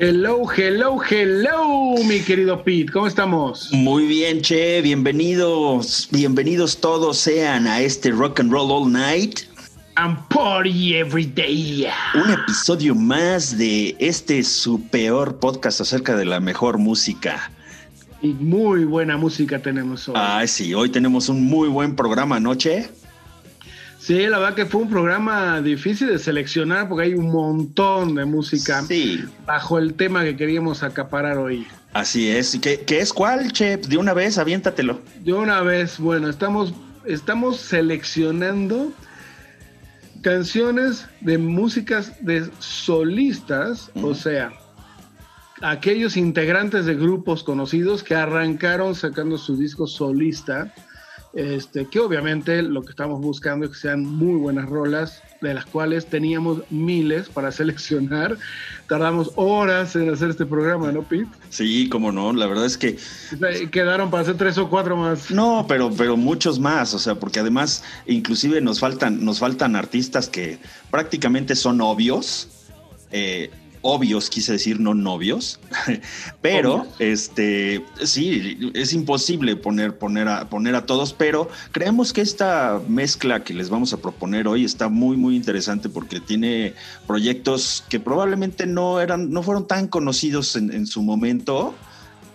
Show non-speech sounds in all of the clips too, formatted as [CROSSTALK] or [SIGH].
Hello, hello, hello, mi querido Pete, ¿cómo estamos? Muy bien, Che, bienvenidos, bienvenidos todos sean a este Rock and Roll All Night. And party every day. Un episodio más de este su peor podcast acerca de la mejor música. Y muy buena música tenemos hoy. Ah, sí, hoy tenemos un muy buen programa, ¿no, Che? Sí, la verdad que fue un programa difícil de seleccionar porque hay un montón de música Sí. bajo el tema que queríamos acaparar hoy. Así es. ¿Qué, qué es cuál, Che? De una vez, aviéntatelo. De una vez, bueno, estamos, estamos seleccionando canciones de músicas de solistas, o sea, aquellos integrantes de grupos conocidos que arrancaron sacando su disco solista, este, que obviamente lo que estamos buscando es que sean muy buenas rolas, de las cuales teníamos miles para [LAUGHS] seleccionar. Tardamos horas en hacer este programa, ¿no, Pete? Sí, cómo no. La verdad es que Quedaron para hacer tres o cuatro más. No, pero, pero muchos más, o sea, porque además, inclusive nos faltan, nos faltan artistas que prácticamente son obvios, eh, obvios, quise decir, no novios, [LAUGHS] pero este, sí, es imposible poner, poner, a, poner a todos, pero creemos que esta mezcla que les vamos a proponer hoy está muy, muy interesante porque tiene proyectos que probablemente no eran, no fueron tan conocidos en, en su momento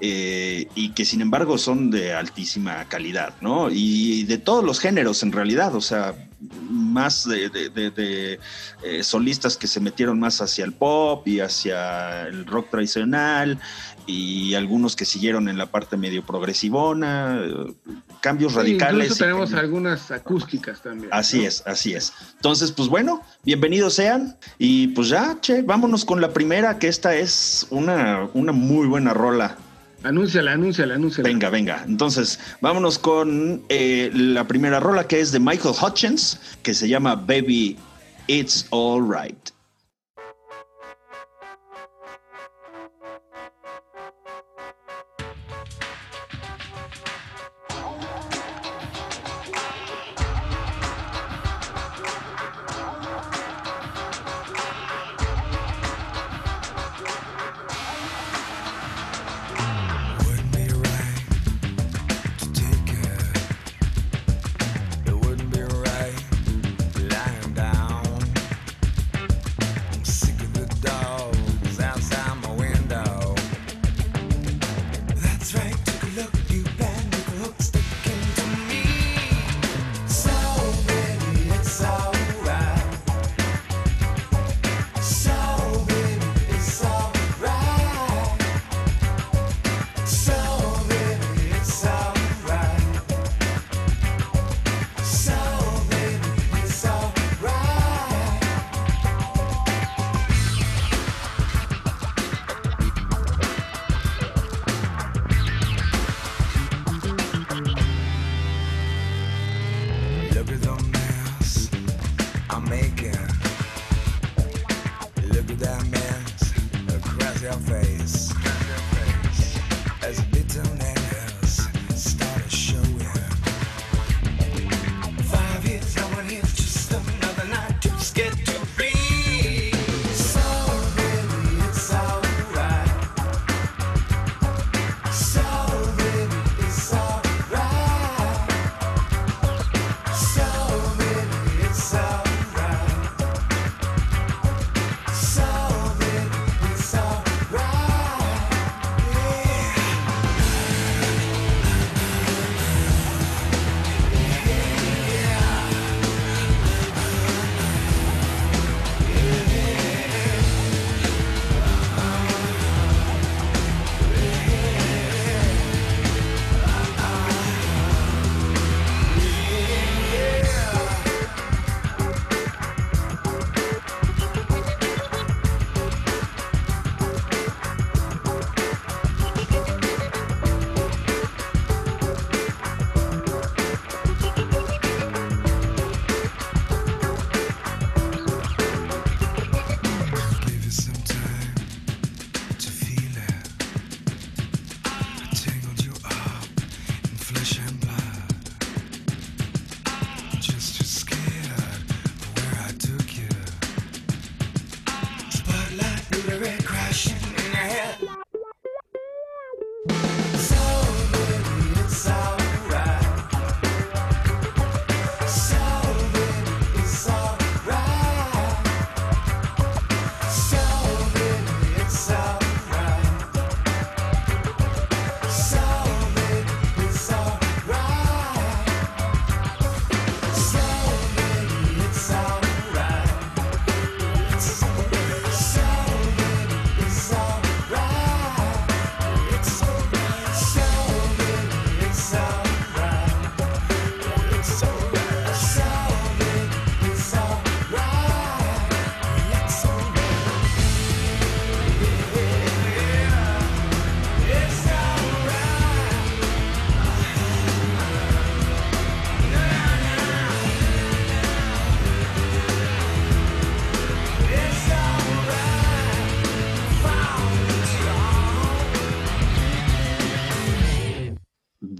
eh, y que sin embargo son de altísima calidad, ¿no? Y de todos los géneros en realidad, o sea, más de, de- de- de, eh, solistas que se metieron más hacia el pop y hacia el rock tradicional y algunos que siguieron en la parte medio progresivona, eh, cambios Sí, radicales. incluso tenemos algunas acústicas también. Así ¿no? es, así es. Entonces, pues bueno, bienvenidos sean. Y pues ya, che, vámonos con la primera, que esta es una, una muy buena rola. Anúnciala, anúnciala, anúnciala. Venga, venga. Entonces, vámonos con eh, la primera rola que es de Michael Hutchins, que se llama Baby It's All Right.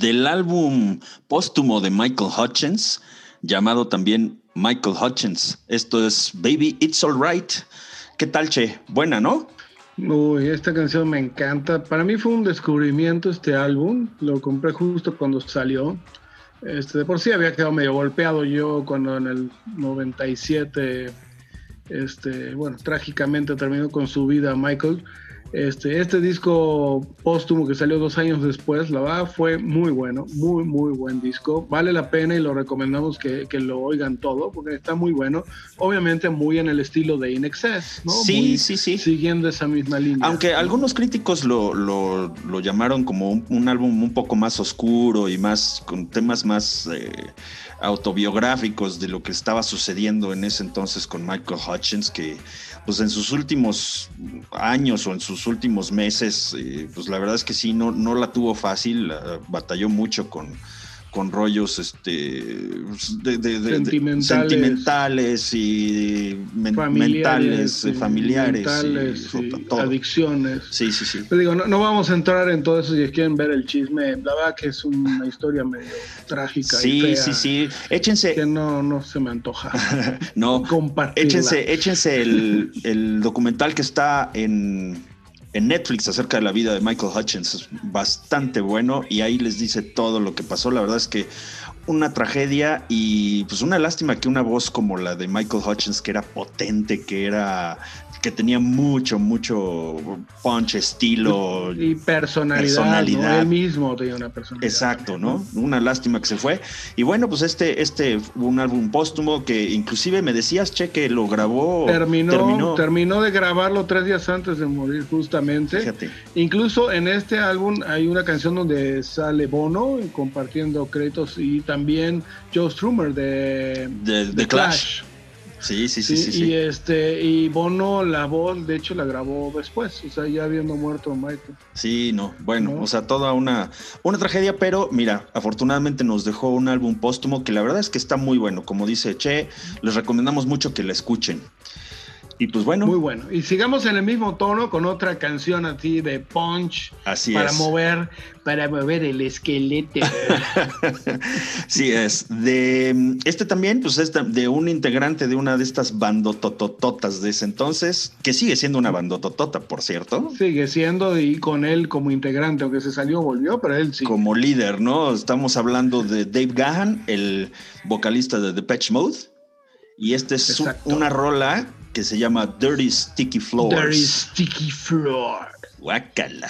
Del álbum póstumo de Michael Hutchins, llamado también Michael Hutchins. Esto es Baby It's Alright. ¿Qué tal, Che? Buena, ¿no? Uy, esta canción me encanta. Para mí fue un descubrimiento este álbum. Lo compré justo cuando salió. Este, de por sí había quedado medio golpeado yo cuando en el 97, este, bueno, trágicamente terminó con su vida Michael. Este, este disco póstumo que salió dos años después, la verdad fue muy bueno, muy, muy buen disco. Vale la pena y lo recomendamos que, que lo oigan todo porque está muy bueno. Obviamente muy en el estilo de In Excess, ¿no? Sí, Muy sí, sí. Siguiendo esa misma línea. Aunque algunos críticos lo, lo- lo llamaron como un, un álbum un poco más oscuro y más con temas más eh, autobiográficos de lo que estaba sucediendo en ese entonces con Michael Hutchins, que pues en sus últimos años o en sus últimos meses, eh, pues la verdad es que sí, no, no la tuvo fácil, la- batalló mucho con con rollos este de, de- de- Sentimentales. sentimentales y men- mentales, eh, y familiares, y- mentales y todo. adicciones. Sí, sí, sí. Te digo, no, no vamos a entrar en todo eso si quieren ver el chisme. La verdad que es una historia medio trágica y Sí, fea, sí, sí. Échense, que no, no se me antoja [LAUGHS] no, compartirla. échense, échense el, el documental que está en, en Netflix acerca de la vida de Michael Hutchins. Es bastante bueno y ahí les dice todo lo que pasó. La verdad es que una tragedia y pues una lástima que una voz como la de Michael Hutchins, que era potente, que era que tenía mucho, mucho punch, estilo. y personalidad, personalidad. ¿no? Él mismo tenía una personalidad. Exacto, ¿no? Una lástima que se fue. Y bueno, pues este, este un álbum póstumo que inclusive me decías, Che, que lo grabó. Terminó, terminó, de grabarlo tres días antes de morir, justamente. Fíjate. Incluso en este álbum hay una canción donde sale Bono compartiendo créditos y también Joe Strummer de, De, de de Clash. Sí, sí, sí. Sí, sí. Y este, y Bono la voz, de hecho, la grabó después, o sea, ya habiendo muerto Michael. Sí, no, bueno, ¿No? o sea, toda una, una tragedia, pero mira, afortunadamente nos dejó un álbum póstumo que la verdad es que está muy bueno. Como dice Che, les recomendamos mucho que la escuchen. Y pues bueno, Muy bueno. Y sigamos en el mismo tono con otra canción así de punch así para es. mover, para mover el esqueleto. [LAUGHS] Sí es. De este también, pues es de un integrante de una de estas bandototototas de ese entonces, que sigue siendo una bandototota, por cierto. Sigue siendo y con él como integrante, aunque se salió, volvió, pero él sí. Como líder, ¿no? Estamos hablando de Dave Gahan, el vocalista de Depeche Mode. Y esta es Exacto. una rola que se llama Dirty Sticky Floors. Is sticky floor. Guácala.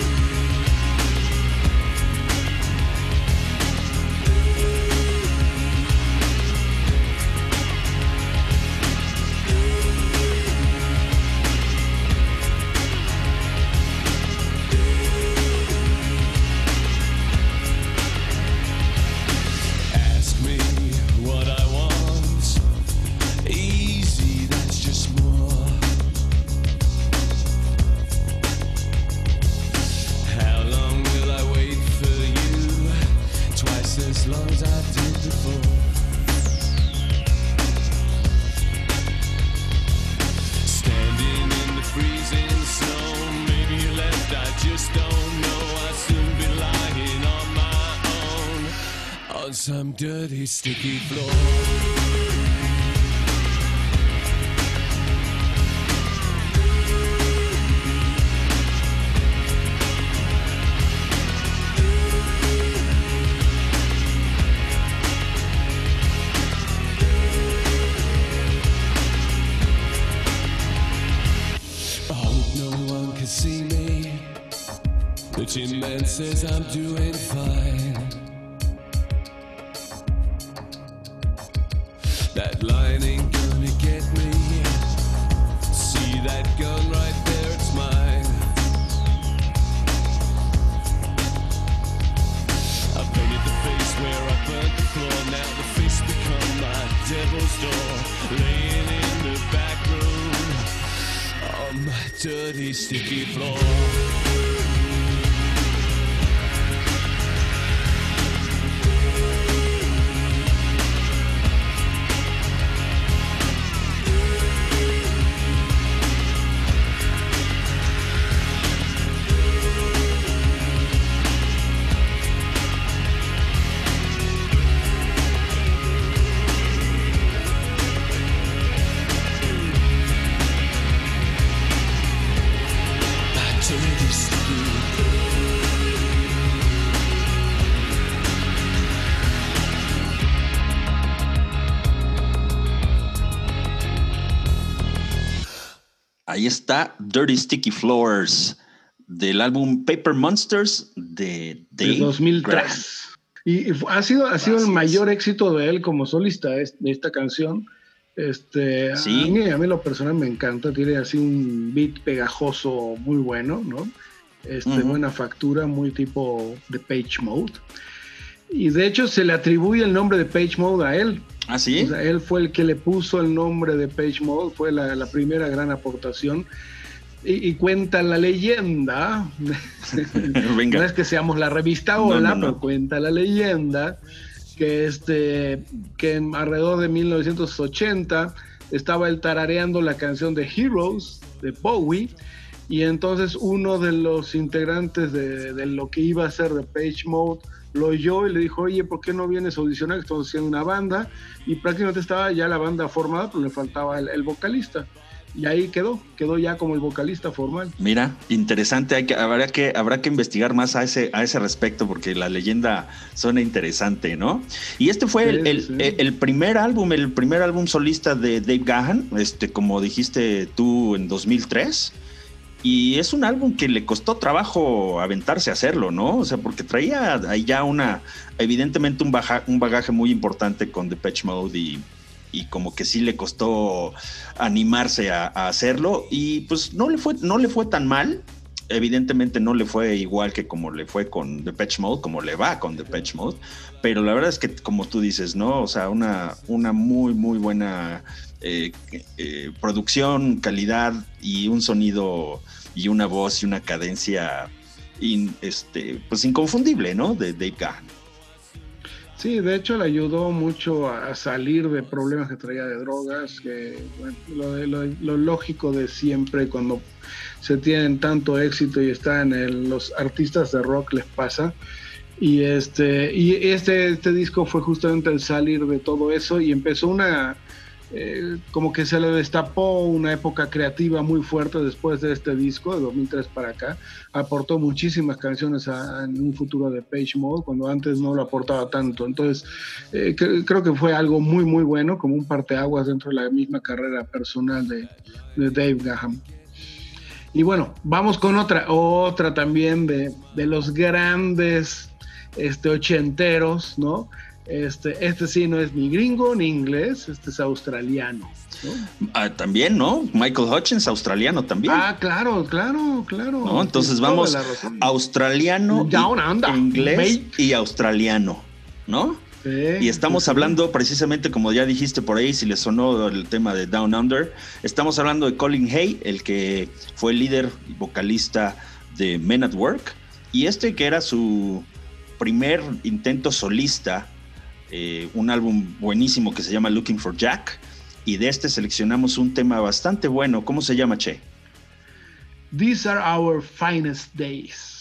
dirty, sticky floor. The gym man says I'm doing fine. Está Dirty Sticky Floors del álbum Paper Monsters de de Dave 2003. Grohl. Y, ha sido, ha sido el mayor éxito de él como solista es- de esta canción. Este, Sí. a, mí, a mí lo personal me encanta, tiene así un beat pegajoso muy bueno, ¿no? Este, Ujú. Buena factura, muy tipo de Page Mode. Y de hecho se le atribuye el nombre de Page Mode a él. ¿Ah, sí? O sea, él fue el que le puso el nombre de Page Mode, fue la, la primera gran aportación. Y, y cuenta la leyenda, [LAUGHS] no es que seamos la revista No, Hola, no, no. pero cuenta la leyenda que, este, que en alrededor de 1980 estaba él tarareando la canción de Heroes de Bowie y entonces uno de los integrantes de, de lo que iba a ser de Page Mode lo oyó y le dijo, oye, ¿por qué no vienes a audicionar? Estamos haciendo una banda y prácticamente estaba ya la banda formada, pero le faltaba el, el vocalista. Y ahí quedó, quedó ya como el vocalista formal. Mira, interesante. Hay que, habrá, que, habrá que investigar más a ese, a ese respecto porque la leyenda suena interesante, ¿no? Y este fue el, Sí, el- sí. el- el primer álbum, el primer álbum solista de Dave Gahan, este, como dijiste tú en 2003. Y es un álbum que le costó trabajo aventarse a hacerlo, ¿no? O sea, porque traía ahí ya una, evidentemente un, baja, un bagaje muy importante con Depeche Mode y, y como que sí le costó animarse a, hacerlo y pues no le fue, no le fue tan mal. Evidentemente no le fue igual que como le fue con Depeche Mode, como le va con Depeche Mode, pero la verdad es que como tú dices, ¿no? O sea, una, una muy, muy buena eh, eh, producción, calidad y un sonido y una voz y una cadencia este, pues inconfundible, ¿no? De Dave Gahan. Sí, de hecho le ayudó mucho a salir de problemas que traía de drogas, que bueno, lo lógico de siempre cuando se tienen tanto éxito y están en los artistas de rock les pasa. Y este, y este, este disco fue justamente el salir de todo eso y empezó una, eh, como que se le destapó una época creativa muy fuerte después de este disco, de 2003 para acá. Aportó muchísimas canciones en un futuro de Page Mode, cuando antes no lo aportaba tanto. Entonces, eh, cre- creo que fue algo muy, muy bueno, como un parteaguas dentro de la misma carrera personal de, de Dave Graham. Y bueno, vamos con otra, otra también de, de los grandes este, ochenteros, ¿no? Este, este sí no es ni gringo ni inglés, este es australiano. ¿no? Ah, también, ¿no? Michael Hutchins, australiano también. Ah, claro, claro, claro. ¿no? Entonces vamos australiano, Down under, inglés mate. y australiano, ¿no? Sí, Y estamos sí. hablando precisamente, como ya dijiste por ahí, si les sonó el tema de Down Under, estamos hablando de Colin Hay, el que fue líder y vocalista de Men at Work, y este que era su primer intento solista, eh, un álbum buenísimo que se llama Looking for Jack, y de este seleccionamos un tema bastante bueno. ¿Cómo se llama, Che? These are our finest days.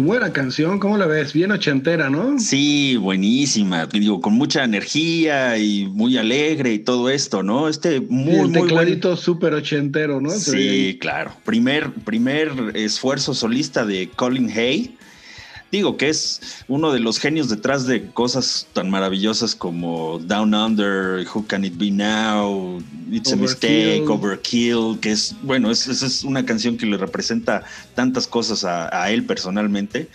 Buena canción, ¿cómo la ves? Bien ochentera, ¿no? Sí, buenísima. Digo, con mucha energía y muy alegre y todo esto, ¿no? Este muy, el muy buen- tecladito súper ochentero, ¿no? Sí, claro. Primer, primer esfuerzo solista de Colin Hay. Digo que es uno de los genios detrás de cosas tan maravillosas como Down Under, Who Can It Be Now, It's a Overkill. Mistake, Overkill, que es, bueno, es, es- una canción que le representa tantas cosas a, a él personalmente.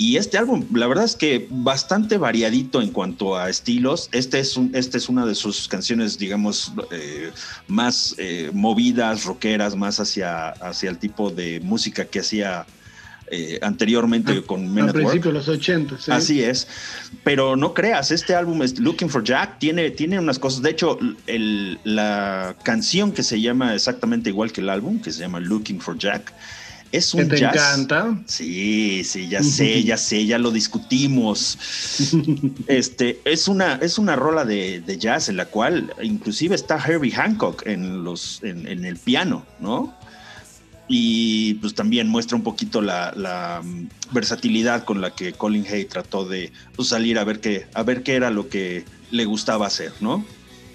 Y este álbum, la verdad es que bastante variadito en cuanto a estilos. Este es, un, este es una de sus canciones, digamos, eh, más eh, movidas, rockeras, más hacia, hacia el tipo de música que hacía eh, anteriormente con Men Al principio de los 80, sí. Así es. Pero no creas, este álbum es Looking for Jack tiene, tiene unas cosas. De hecho, el- la canción que se llama exactamente igual que el álbum, que se llama Looking for Jack, es Que un te jazz. encanta. Sí, sí, ya [LAUGHS] sé, ya sé, ya lo discutimos. [LAUGHS] Este es una, es una rola de, de jazz en la cual inclusive está Herbie Hancock en los, en, en el piano, ¿no? Y pues también muestra un poquito la, mm, versatilidad con la que Colin Hay trató de pues, salir a ver qué, a ver qué era lo que le gustaba hacer, ¿no?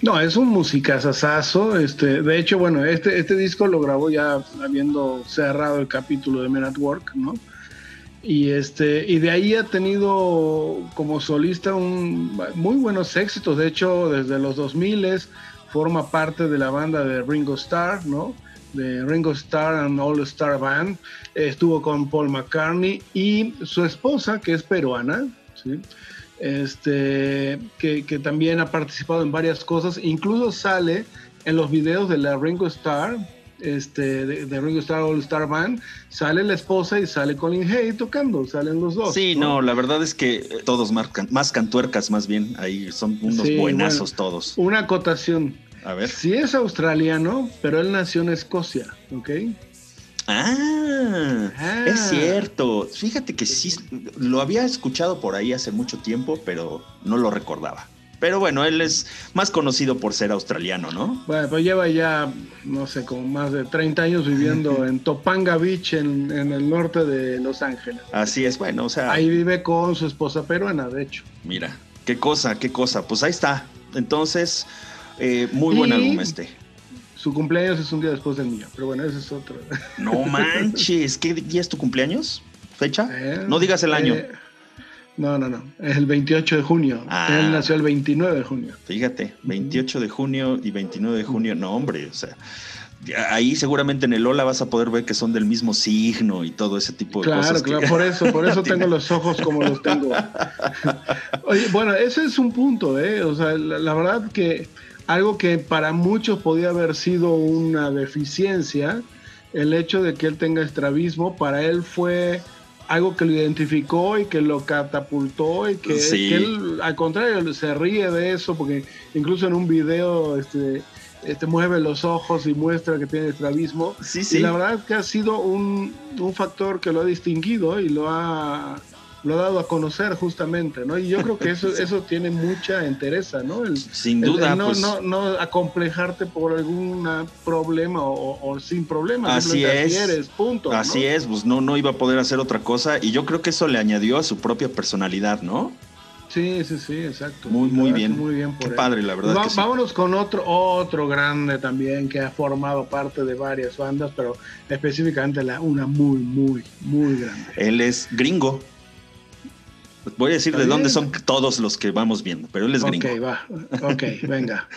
No, es un musicazazazo. Este, de hecho, bueno, este, este disco lo grabó ya habiendo cerrado el capítulo de Men at Work, ¿no? Y este, y de ahí ha tenido como solista un, muy buenos éxitos. De hecho, desde los 2000 forma parte de la banda de Ringo Starr, ¿no? De Ringo Starr and All Star Band. Estuvo con Paul McCartney y su esposa, que es peruana, ¿sí? Este, que, que también ha participado en varias cosas, incluso sale en los videos de la Ringo Starr, este, de, de Ringo Starr All Star Band, sale la esposa y sale Colin Hay tocando, salen los dos. Sí, no, la verdad es que todos marcan, más cantuercas más bien, ahí son unos Sí, buenazos bueno. todos. Una acotación. A ver. Sí es australiano, pero él nació en Escocia, ¿ok? Ah, Ah. es cierto. Fíjate que sí, lo había escuchado por ahí hace mucho tiempo, pero no lo recordaba. Pero bueno, él es más conocido por ser australiano, ¿no? Bueno, pues lleva ya, no sé, como más de 30 años viviendo en Topanga Beach, en, en el norte de Los Ángeles. Así es, bueno, o sea, Ahí vive con su esposa peruana, de hecho. mira, qué cosa, qué cosa. Pues ahí está. Entonces, eh, muy buen Y- álbum este. Su cumpleaños es un día después del mío, pero bueno, ese es otro. No [LAUGHS] manches, ¿qué día es tu cumpleaños? ¿Fecha? Eh, No digas el año. eh, no, no, no. Es el 28 de junio. Ah. Él nació el 29 de junio. Fíjate, 28 de junio y 29 de junio, no hombre, o sea, ahí seguramente en el Ola vas a poder ver que son del mismo signo y todo ese tipo de Claro, cosas. que- claro, por eso, por eso [LAUGHS] tengo los ojos como los tengo. [LAUGHS] Oye, bueno, ese es un punto, ¿eh? O sea, la, la verdad que algo que para muchos podía haber sido una deficiencia, el hecho de que él tenga estrabismo, para él fue algo que lo identificó y que lo catapultó y que, Sí. que él, al contrario, se ríe de eso, porque incluso en un video, este este, mueve los ojos y muestra que tiene estrabismo. Sí, Y sí. la verdad es que ha sido un, un factor que lo ha distinguido y lo ha, lo ha dado a conocer justamente, ¿no? Y yo creo que eso, [LAUGHS] eso tiene mucha entereza, ¿no? El, Sin el- el duda, no, pues no, no acomplejarte por algún problema o, o sin problema. Así es. eres, punto. ¿no? así es, pues no, no iba a poder hacer otra cosa y yo creo que eso le añadió a su propia personalidad, ¿no? Sí, sí, sí, exacto. Muy, muy bien. Muy bien por Qué él. padre, la verdad Va- que sí. Vámonos con otro, otro grande también que ha formado parte de varias bandas, pero específicamente la, una muy, muy, muy grande. Él es gringo. Voy a decir de dónde son todos los que vamos viendo, pero él es gringo. Ok, va. Ok, venga.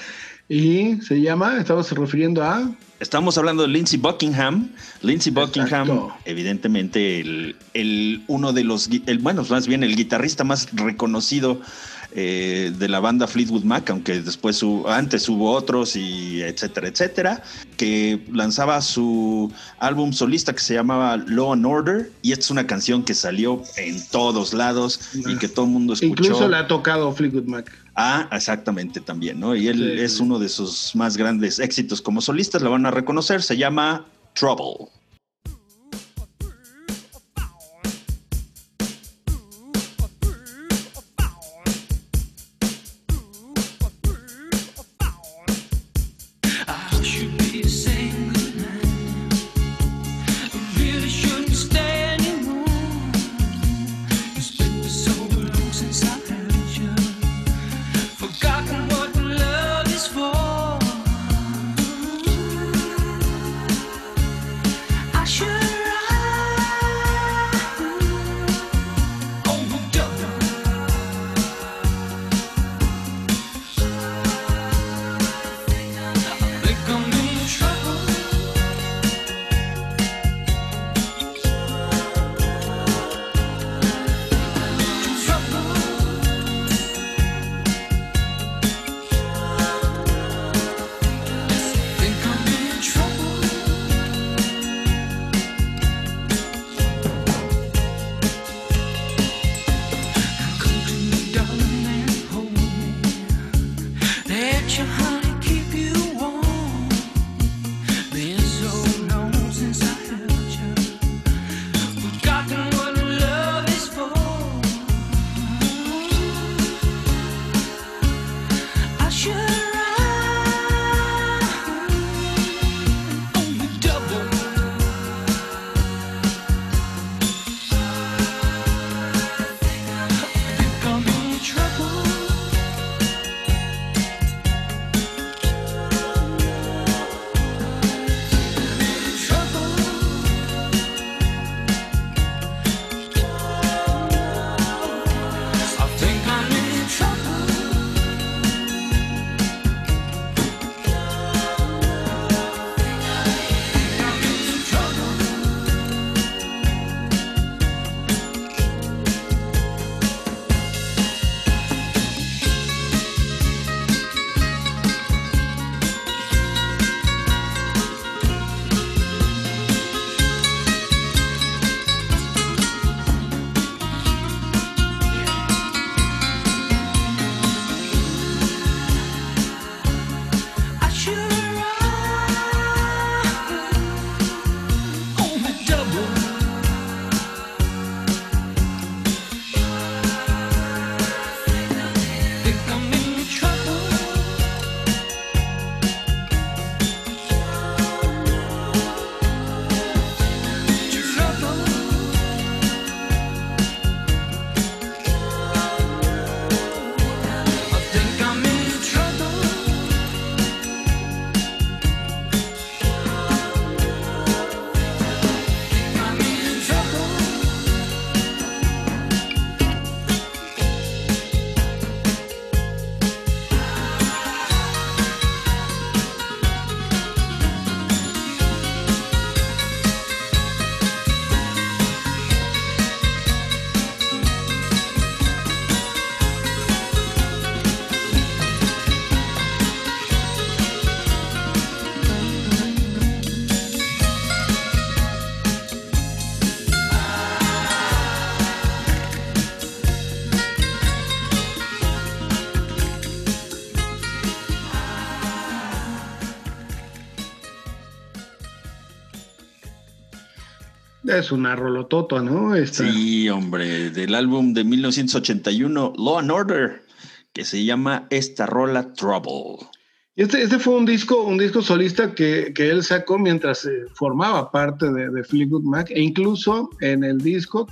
Y se llama, estamos refiriendo a. Estamos hablando de Lindsey Buckingham. Lindsey Buckingham, Exacto. evidentemente, el, el- uno de los, el, bueno, más bien el guitarrista más reconocido eh, de la banda Fleetwood Mac, aunque después hubo- antes hubo otros y etcétera, etcétera, que lanzaba su álbum solista que se llamaba Law and Order y esta es una canción que salió en todos lados y que todo el mundo escuchó. Incluso la ha tocado Fleetwood Mac. Ah, exactamente también, ¿no? Y él Sí, es uno de sus más grandes éxitos como solistas, lo van a reconocer, se llama Trouble. Es una rolotota, ¿no? Esta. Sí, hombre, del álbum de 1981, Law and Order, que se llama esta rola Trouble. Este, este fue un disco, un disco solista que, que él sacó mientras eh, formaba parte de, de Fleetwood Mac, e incluso en el disco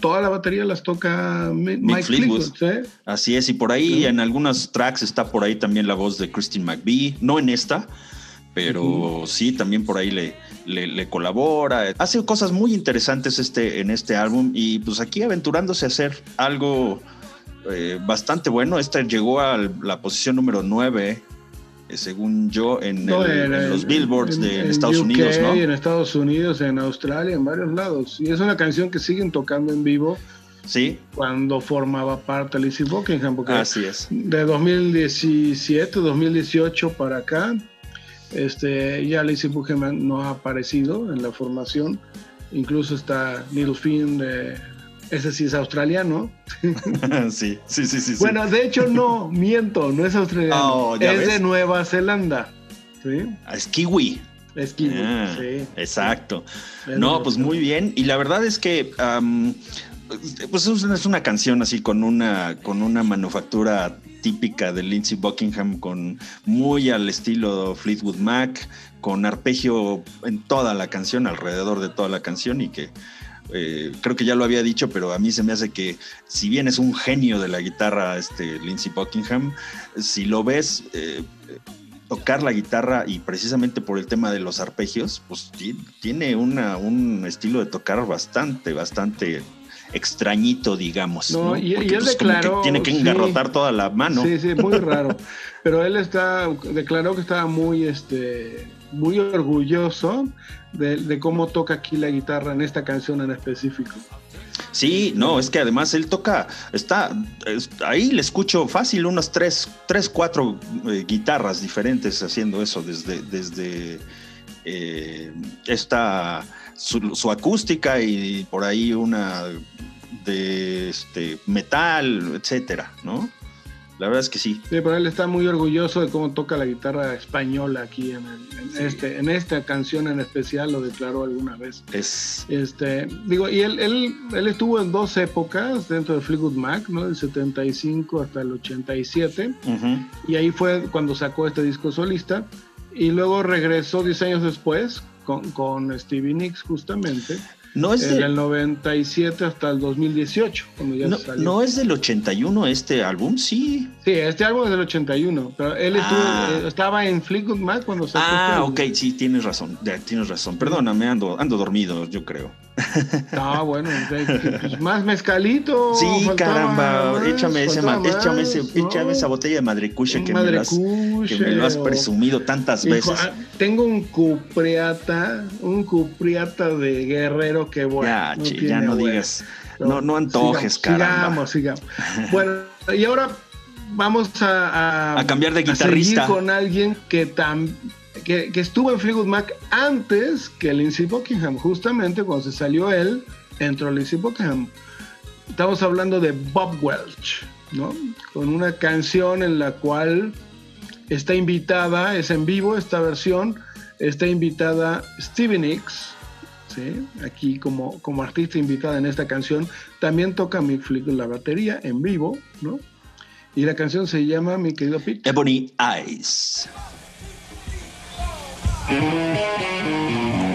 toda la batería las toca Mi- Mike, Fleetwood. Fleetwood. ¿sí? Así es, y por ahí en algunos tracks está por ahí también la voz de Christine McVie, no en esta, pero sí, también por ahí le, le, le colabora. Hace cosas muy interesantes este, en este álbum y pues aquí aventurándose a hacer algo eh, bastante bueno. Esta llegó a la posición número 9, eh, según yo, en, No, el- en- en los en- billboards de Estados UK, Unidos, ¿no? En Estados Unidos, en Australia, en varios lados. Y es una canción que siguen tocando en vivo Sí, cuando formaba parte de Lizzie Buckingham, porque así es. de 2017, 2018 para acá, este, ya Lizzie Buckingham no ha aparecido en la formación. Incluso está Little Finn, de, ese sí es australiano. [LAUGHS] sí, sí, sí, sí. sí. Bueno, de hecho no, miento, no es australiano, Oh, ¿ya es ves? de Nueva Zelanda. ¿sí? Ah, es kiwi. Es kiwi, Ah, sí. Exacto. No, pues muy bien. Y la verdad es que, pues es una canción así con una, con una manufactura típica de Lindsey Buckingham, con muy al estilo Fleetwood Mac, con arpegio en toda la canción, alrededor de toda la canción y que eh, creo que ya lo había dicho, pero a mí se me hace que si bien es un genio de la guitarra, este Lindsey Buckingham, si lo ves eh, tocar la guitarra y precisamente por el tema de los arpegios, pues ti- tiene un estilo de tocar bastante, bastante extrañito, digamos. No, ¿no? y- él pues, que declaró, tiene que sí. engarrotar toda la mano. Sí, sí, muy [LAUGHS] raro. Pero él está, declaró que estaba muy, este, muy orgulloso de, de cómo toca aquí la guitarra en esta canción en específico. Sí, no, es que además él toca, está, es- ahí le escucho fácil unas tres, tres cuatro eh, guitarras diferentes haciendo eso desde, desde eh, esta, su, su acústica y por ahí una de este, metal, etcétera, ¿no? La verdad es que sí. Sí, pero él está muy orgulloso de cómo toca la guitarra española aquí en, el- en Sí. este, en esta canción en especial, lo declaró alguna vez. Es, Este, digo, y él, él, él estuvo en dos épocas dentro de Fleetwood Mac, ¿no? Del 75 hasta el 87. ujú. Y ahí fue cuando sacó este disco solista. Y luego regresó 10 años después con, con Stevie Nicks, justamente. no es Desde de- el 97 hasta el 2018, cuando ya no, salió. no es del 81 este álbum, sí. Sí, este álbum es del 81, pero él estuvo, Ah. eh, estaba en Fleetwood Mac cuando sacó Ah, este ok, sí, tienes razón, ya, tienes razón. Perdóname, ando, ando dormido, yo creo. Ah, bueno, pues, más mezcalito. Sí, faltaba caramba, más, échame, ese échame, más, ese- ¿no? échame esa botella de madrecuche que, me has, que me lo has presumido tantas Hijo, veces. ah, tengo un cupriata, un cupriata de guerrero que bueno. ya, no che, tiene ya no huevo. digas, no, no antojes, sigamos, caramba. Sigamos, sigamos. Bueno, y ahora vamos a, A cambiar de seguir guitarrista. con alguien que, tam- que, estuvo en Fleetwood Mac antes que Lindsey Buckingham. Justamente cuando se salió él, entró Lindsey Buckingham. Estamos hablando de Bob Welch, ¿no? Con una canción en la cual está invitada, es en vivo esta versión, está invitada Stevie Nicks, ¿sí? aquí como, como artista invitada en esta canción. También toca Mick Fleetwood la batería en vivo, ¿no? Y la canción se llama, mi querido Pete. Ebony Eyes. Música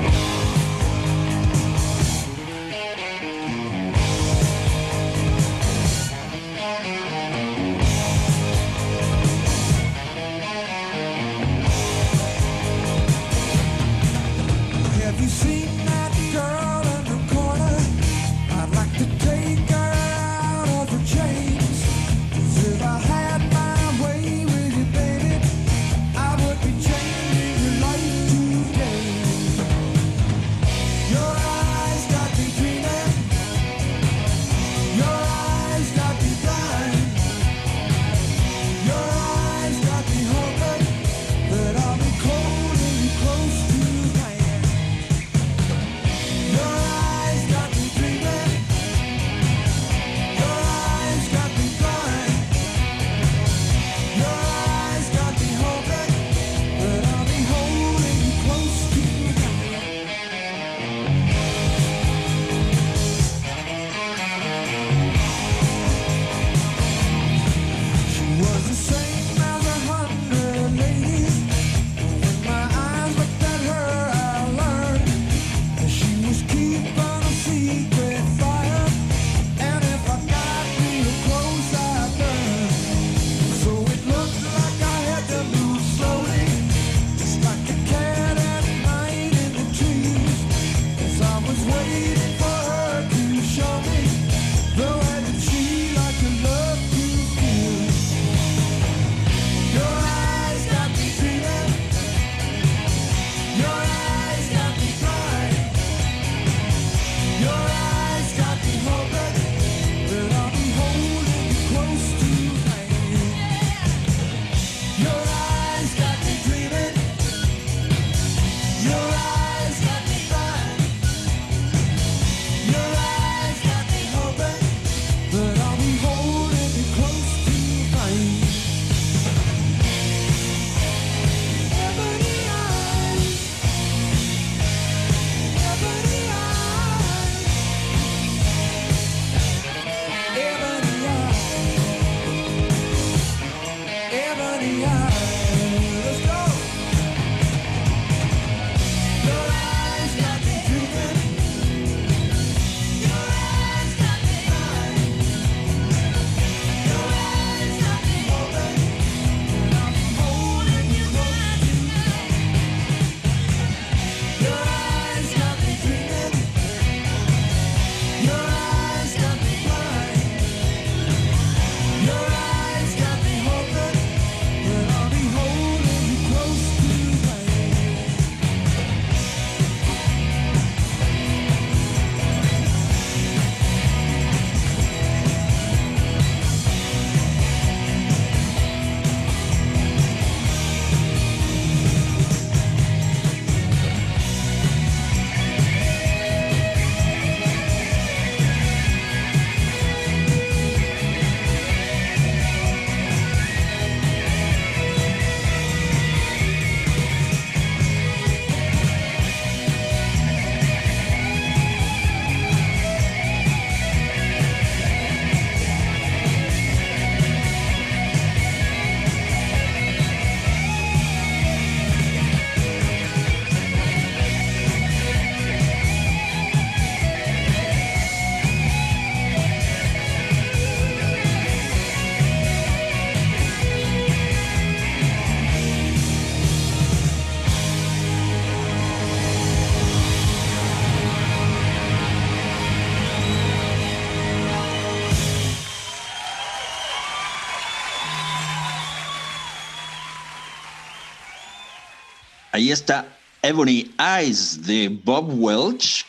Ahí está Ebony Eyes de Bob Welch,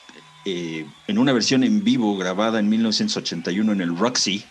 eh, en una versión en vivo grabada en 1981 en el Roxy,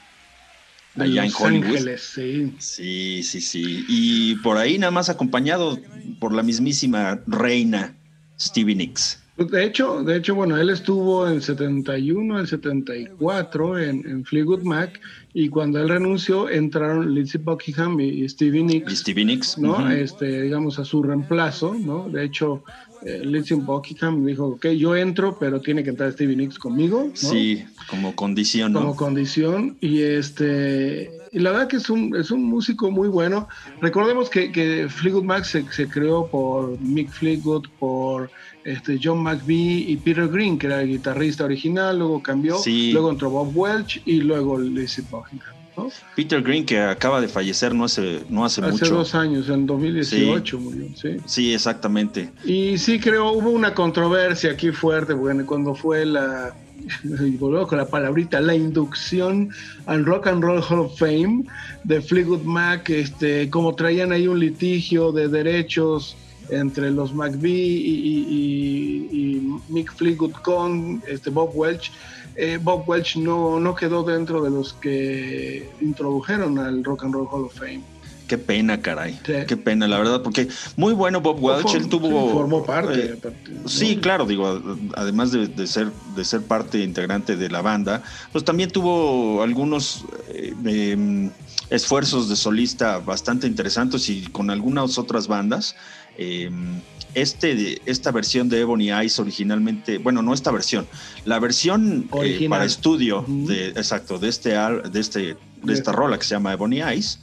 De allá en Hollywood. Ángeles, sí. Sí, sí, sí. Y por ahí nada más acompañado por la mismísima reina Stevie Nicks. De hecho, de hecho, bueno, él estuvo en 71, en 74 en, en Fleetwood Mac y cuando él renunció entraron Lindsey Buckingham y, Stevie Nicks. Y Stevie Nicks. ¿no? Este, digamos, a su reemplazo, ¿no? De hecho, eh, Lindsey Buckingham dijo, ok, yo entro, pero tiene que entrar Stevie Nicks conmigo, ¿no? Sí, como condición, ¿no? Como condición. Y este, y la verdad que es un, es un músico muy bueno. Recordemos que, que Fleetwood Mac se, se creó por Mick Fleetwood, por este, John McVie y Peter Green, que era el guitarrista original, luego cambió, Sí. luego entró Bob Welch y luego Lindsey Buckingham, ¿no? Peter Green, que acaba de fallecer no hace, no hace, Hace mucho. dos años, en 2018 murió, sí. Sí, exactamente. Y sí creo, hubo una controversia aquí fuerte, bueno, cuando fue la, [LAUGHS] y volvemos con la palabrita, la inducción al Rock and Roll Hall of Fame de Fleetwood Mac, este, como traían ahí un litigio de derechos entre los McVie y, y- y- y Mick Fleetwood con este, Bob Welch. eh, Bob Welch no, no quedó dentro de los que introdujeron al Rock and Roll Hall of Fame. Qué pena, caray. Sí. Qué pena, la verdad, porque muy bueno Bob Welch, él tuvo... sí, formó parte. eh. Sí, claro, digo, además de, de ser, de ser parte integrante de la banda, pues también tuvo algunos eh, em, esfuerzos de solista bastante interesantes y con algunas otras bandas. Em, este, esta versión de Ebony Eyes originalmente, bueno, no esta versión, la versión eh, para estudio, de, exacto, de, este, de, este, de esta rola que se llama Ebony Eyes,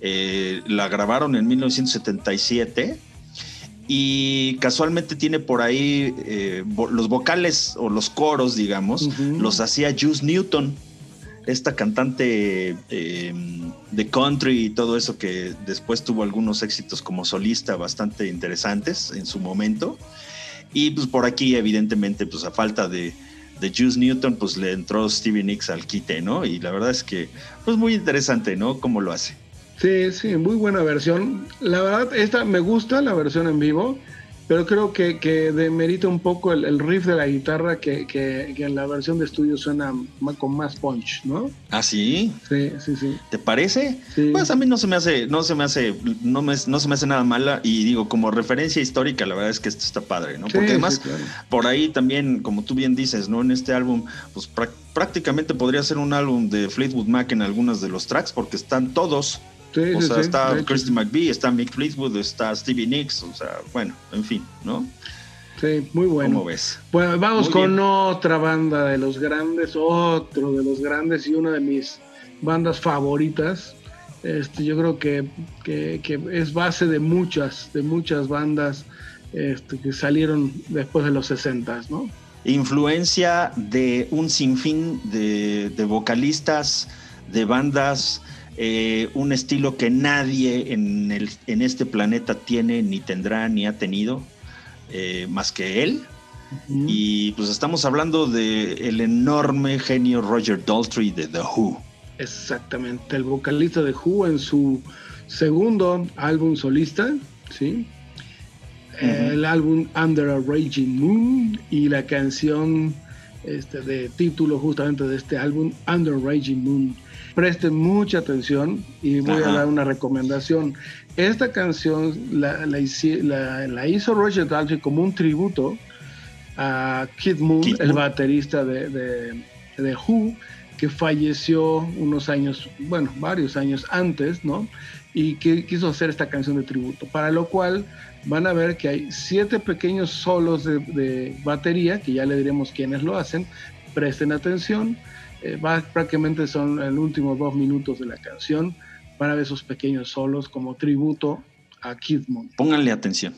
eh, la grabaron en 1977 y casualmente tiene por ahí eh, los vocales o los coros, digamos, los hacía Juice Newton, esta cantante eh, de country y todo eso que después tuvo algunos éxitos como solista bastante interesantes en su momento. Y pues por aquí, evidentemente, pues a falta de, de Juice Newton, pues le entró Stevie Nicks al quite, ¿no? Y la verdad es que, pues muy interesante, ¿no? Cómo lo hace. Sí, sí, muy buena versión. La verdad, esta me gusta la versión en vivo, pero creo que, que demerita un poco el, el riff de la guitarra que, que- que en la versión de estudio suena con más punch, ¿no? ¿Ah, sí? Sí, sí, sí. ¿Te parece? Sí. Pues a mí no se me hace, no se me hace, no, me, no se me hace nada mala y digo, como referencia histórica, la verdad es que esto está padre, ¿no? Sí, Porque además, sí, claro. por ahí también, como tú bien dices, ¿no? En este álbum, pues prá- prácticamente podría ser un álbum de Fleetwood Mac en algunos de los tracks, porque están todos. Sí, o sí, sea, sí, está sí. McVie, está Mick Fleetwood, está Stevie Nicks, o sea, bueno, en fin, ¿no? Sí, muy bueno. ¿Cómo ves? Bueno, vamos Muy con bien. otra banda de los grandes, otro de los grandes y una de mis bandas favoritas. Este, yo creo que, que- que es base de muchas, de muchas bandas este, que salieron después de los 60, ¿no? influencia de un sinfín de, de vocalistas, de bandas, eh, un estilo que nadie en, el, en este planeta tiene, ni tendrá, ni ha tenido, eh, más que él. Y pues estamos hablando del el enorme genio Roger Daltrey de The Who. Exactamente, el vocalista de Who en su segundo álbum solista, ¿sí? El álbum Under a Raging Moon y la canción este, de título justamente de este álbum, Under Raging Moon. Presten mucha atención y voy Ajá. a dar una recomendación. Esta canción la, la hici- la- la hizo Roger Daltrey como un tributo a Kid Moon, Kid el Moon. baterista de, de, de Who, que falleció unos años, bueno, varios años antes, ¿no? Y que quiso hacer esta canción de tributo, para lo cual van a ver que hay siete pequeños solos de, de batería, que ya le diremos quiénes lo hacen, presten atención, eh, va- prácticamente son el último dos minutos de la canción, para ver esos pequeños solos como tributo a Kid Moon. Pónganle atención.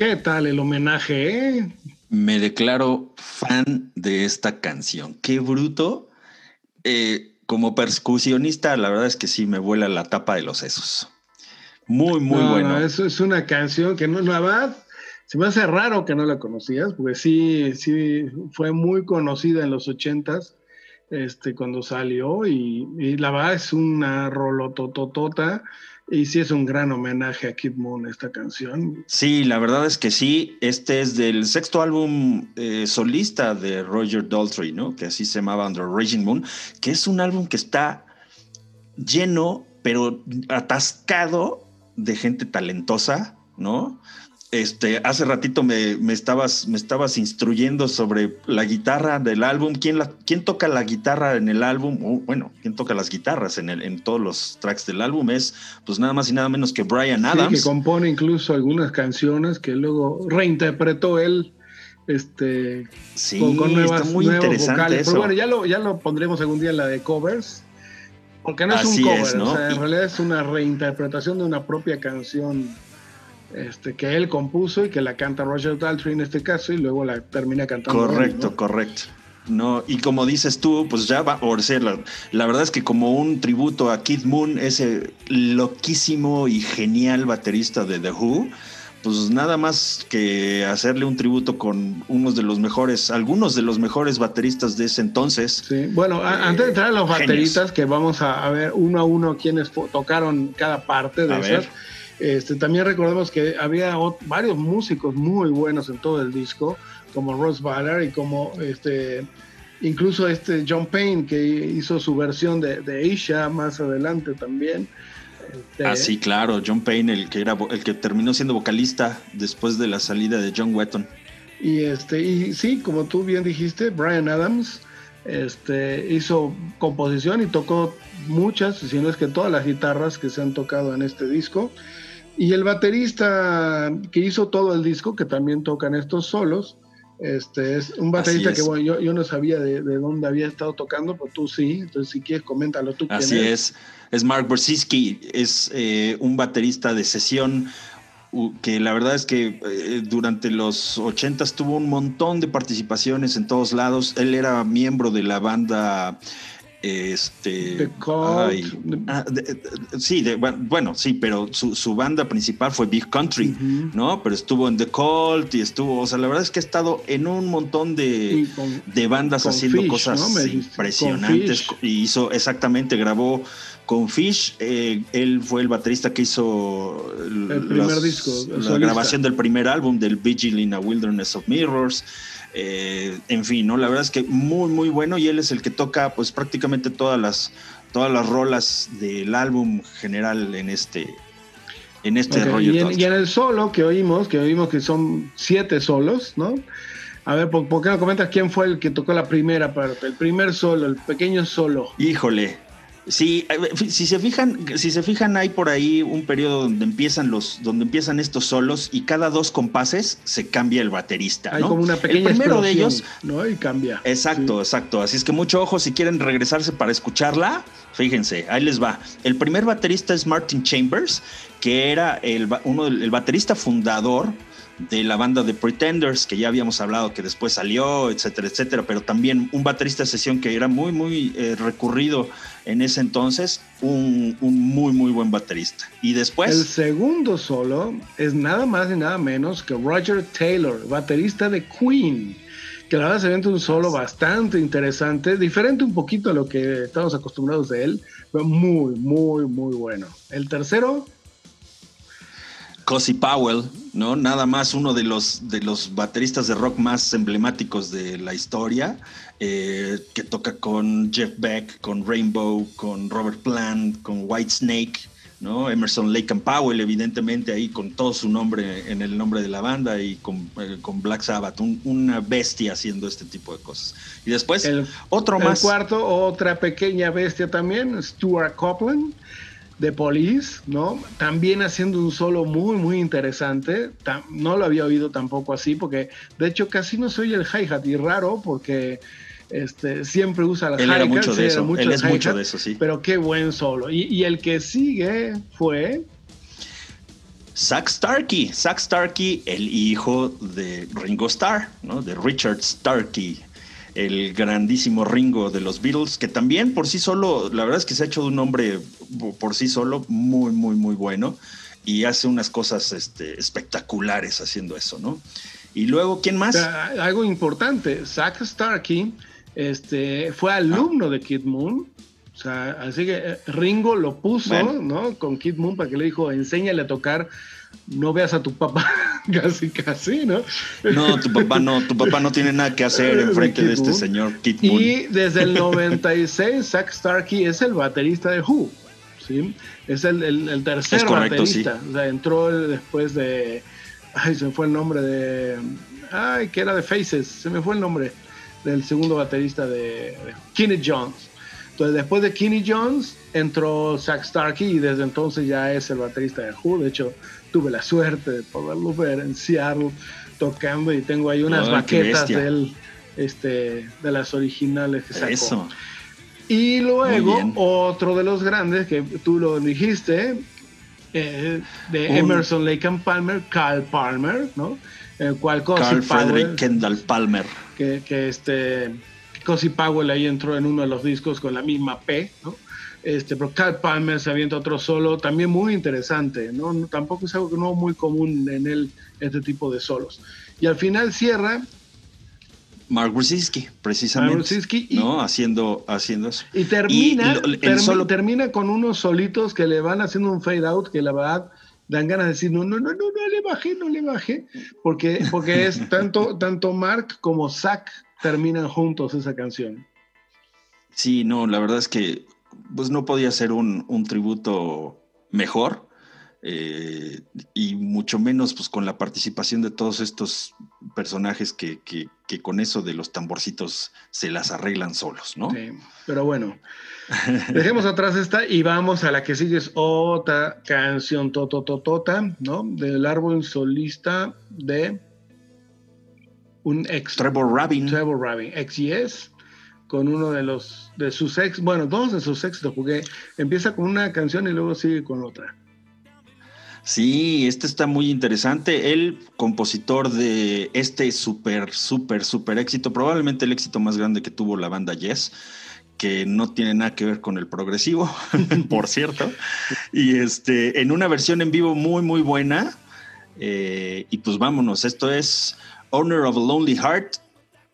¿Qué tal el homenaje? eh? Me declaro fan de esta canción. Qué bruto. Eh, como percusionista, la verdad es que sí me vuela la tapa de los sesos. Muy, muy No, bueno. no, eso es una canción que no, la verdad, se me hace raro que no la conocías, porque sí, sí, fue muy conocida en los ochentas, este, cuando salió, y, y la verdad es una rolotototota, y sí es un gran homenaje a Kid Moon esta canción. Sí, la verdad es que sí. Este es del sexto álbum eh, solista de Roger Daltrey, ¿no? Que así se llamaba Under Raging Moon, que es un álbum que está lleno, pero atascado de gente talentosa, ¿no? Este, hace ratito me, me estabas, me estabas instruyendo sobre la guitarra del álbum. ¿Quién, la, quién toca la guitarra en el álbum? Bueno, ¿quién toca las guitarras en, el, en todos los tracks del álbum? Es pues nada más y nada menos que Brian Sí, Adams. que compone incluso algunas canciones que luego reinterpretó él. Este, Sí, con, con nuevas, está muy interesante eso. Pero bueno, ya lo, ya lo pondremos algún día en la de covers. Porque no es Así un cover, es, ¿no? o sea, en Y- realidad es una reinterpretación de una propia canción este, que él compuso y que la canta Roger Daltrey en este caso y luego la termina cantando. él, Correcto, ¿no? correcto. No, y como dices tú, pues ya va, o sea, la, la verdad es que como un tributo a Kid Moon, ese loquísimo y genial baterista de The Who, pues nada más que hacerle un tributo con unos de los mejores, algunos de los mejores bateristas de ese entonces. Sí, bueno, Eh, antes de entrar a los genios. bateristas, que vamos a, a ver uno a uno quienes tocaron cada parte de A esas, ver. Este, también recordemos que había varios músicos muy buenos en todo el disco, como Ross Ballard y como este, incluso este John Payne, que hizo su versión de, de Asia más adelante también. Este, Ah, sí, claro, John Payne, el que era el que terminó siendo vocalista después de la salida de John Wetton. Y este, y sí, como tú bien dijiste, Brian Adams este, hizo composición y tocó muchas, si no es que todas las guitarras que se han tocado en este disco. Y el baterista que hizo todo el disco, que también tocan estos solos, este, es un baterista es. que bueno, yo, yo no sabía de, de dónde había estado tocando, pero tú sí, entonces si quieres coméntalo tú. quién Así es. Es Mark Borsiski, es eh, un baterista de sesión que la verdad es que eh, durante los 80 tuvo un montón de participaciones en todos lados. Él era miembro de la banda este The Cult. ah, de- de- sí, de- bueno, sí, pero su, su banda principal fue Big Country. ¿no? Pero estuvo en The Cult y estuvo, o sea, la verdad es que ha estado en un montón de, con- de bandas haciendo Fish, cosas impresionantes. Y hizo exactamente, grabó con Fish. eh, él fue el baterista que hizo El primer disco, la solista. grabación del primer álbum del Vigil in a Wilderness of Mirrors. Eh, en fin, ¿no? La verdad es que muy, muy bueno. Y él es el que toca, pues, prácticamente todas las, todas las rolas del álbum general en este. En este rollo. y, en, y en el solo que oímos, que oímos que son siete solos, ¿no? A ver, ¿por, por qué no comentas quién fue el que tocó la primera parte? El primer solo, el pequeño solo. Híjole. Sí, si se fijan, si se fijan, hay por ahí un periodo donde empiezan los, donde empiezan estos solos y cada dos compases se cambia el baterista. Hay ¿no? como una pequeña El primero de ellos, ¿no? Y cambia. exacto, exacto. Así es que mucho ojo si quieren regresarse para escucharla. Fíjense, ahí les va. El primer baterista es Martin Chambers, que era el, uno el baterista fundador de la banda de Pretenders, que ya habíamos hablado que después salió, etcétera, etcétera, pero también un baterista de sesión que era muy, muy eh, recurrido en ese entonces, un, un muy, muy buen baterista. Y El después, segundo solo es nada más y nada menos que Roger Taylor, baterista de Queen, que la verdad se vende un solo bastante interesante, diferente un poquito a lo que estamos acostumbrados de él, pero muy, muy, muy bueno. El tercero, Cozy Powell, ¿no? Nada más uno de los, de los bateristas de rock más emblemáticos de la historia, eh, que toca con Jeff Beck, con Rainbow, con Robert Plant, con White Snake, ¿no? Emerson Lake and Powell, evidentemente, ahí con todo su nombre en el nombre de la banda y con, eh, con Black Sabbath, un- una bestia haciendo este tipo de cosas. Y después, el, otro el más. cuarto, otra pequeña bestia también, Stuart Copeland de Police, ¿no? También haciendo un solo muy, muy interesante. No lo había oído tampoco así, porque de hecho casi no se oye el hi-hat y raro porque este, siempre usa la Él era mucho de eso, él es mucho de eso, sí. Pero qué buen solo. Y, y el que sigue fue Zack Starkey. Zack Starkey, el hijo de Ringo Starr, ¿no? De Richard Starkey, el grandísimo Ringo de los Beatles, que también por sí solo, la verdad es que se ha hecho de un hombre por sí solo muy, muy, muy bueno y hace unas cosas este, espectaculares haciendo eso, ¿no? Y luego, ¿quién más? Algo importante, Zack Starkey este, fue alumno de Kid Moon. O sea, así que eh, Ringo lo puso, ¿no? Con Kid Moon para que le dijo, enséñale a tocar, no veas a tu papá, [LAUGHS] casi, casi, ¿no? No, tu papá no, tu papá no tiene nada que hacer [LAUGHS] enfrente de este señor Kid Moon. Y desde el [LAUGHS] 96, Zack Starkey es el baterista de Who, ¿sí? Es el, el, el tercer baterista. O sea, entró después de, ay, se me fue el nombre de, ay, que era de Faces, se me fue el nombre del segundo baterista de, de Kenny Jones. Entonces, después de Kenny Jones, entró Zack Starkey y desde entonces ya es el baterista de Who. De hecho, tuve la suerte de poderlo ver en Seattle tocando y tengo ahí unas Oh, bestia. de él, este, de las originales que sacó. Eso. Y luego, otro de los grandes que tú lo dijiste, eh, de Un- Emerson, Lake and Palmer, Carl Palmer, ¿no? El cual Carl Frederick Kendall Palmer. que, que este Cozy Powell ahí entró en uno de los discos con la misma P, ¿no? Este, pero Carl Palmer se avienta otro solo, también muy interesante, ¿no? No- Tampoco es algo que no muy común en él, este tipo de solos. Y al final cierra Mark Brzezinski, precisamente. Mark Brzezinski y- ¿no? Haciendo, haciendo eso. Y termina, Y lo- solo- termina con unos solitos que le van haciendo un fade out que la verdad dan ganas de decir, no, no, no, no, no le bajé, no le bajé, porque, porque es [LAUGHS] tanto, tanto Mark como Zack terminan juntos esa canción. Sí, no, la verdad es que pues no podía ser un, un tributo mejor eh, y mucho menos pues con la participación de todos estos personajes que, que- que con eso de los tamborcitos se las arreglan solos, ¿no? Sí, pero bueno, dejemos atrás esta y vamos a la que sigue, es otra canción totototota, ¿no? Del árbol solista de un ex Trevor Rabin. Trevor Rabin, ex Yes, con uno de los de sus ex, bueno, dos de sus ex lo jugué. Empieza con una canción y luego sigue con otra. Sí, este está muy interesante. El compositor de este súper, súper, súper éxito, probablemente el éxito más grande que tuvo la banda Yes, que no tiene nada que ver con el progresivo, [LAUGHS] por cierto. Y este, en una versión en vivo muy, muy buena. Eh, y pues vámonos, esto es Honor of a Lonely Heart,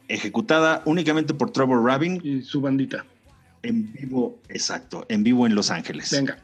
ejecutada únicamente por Trevor Rabin Y su bandita. en vivo, exacto, en vivo en Los Ángeles. Venga.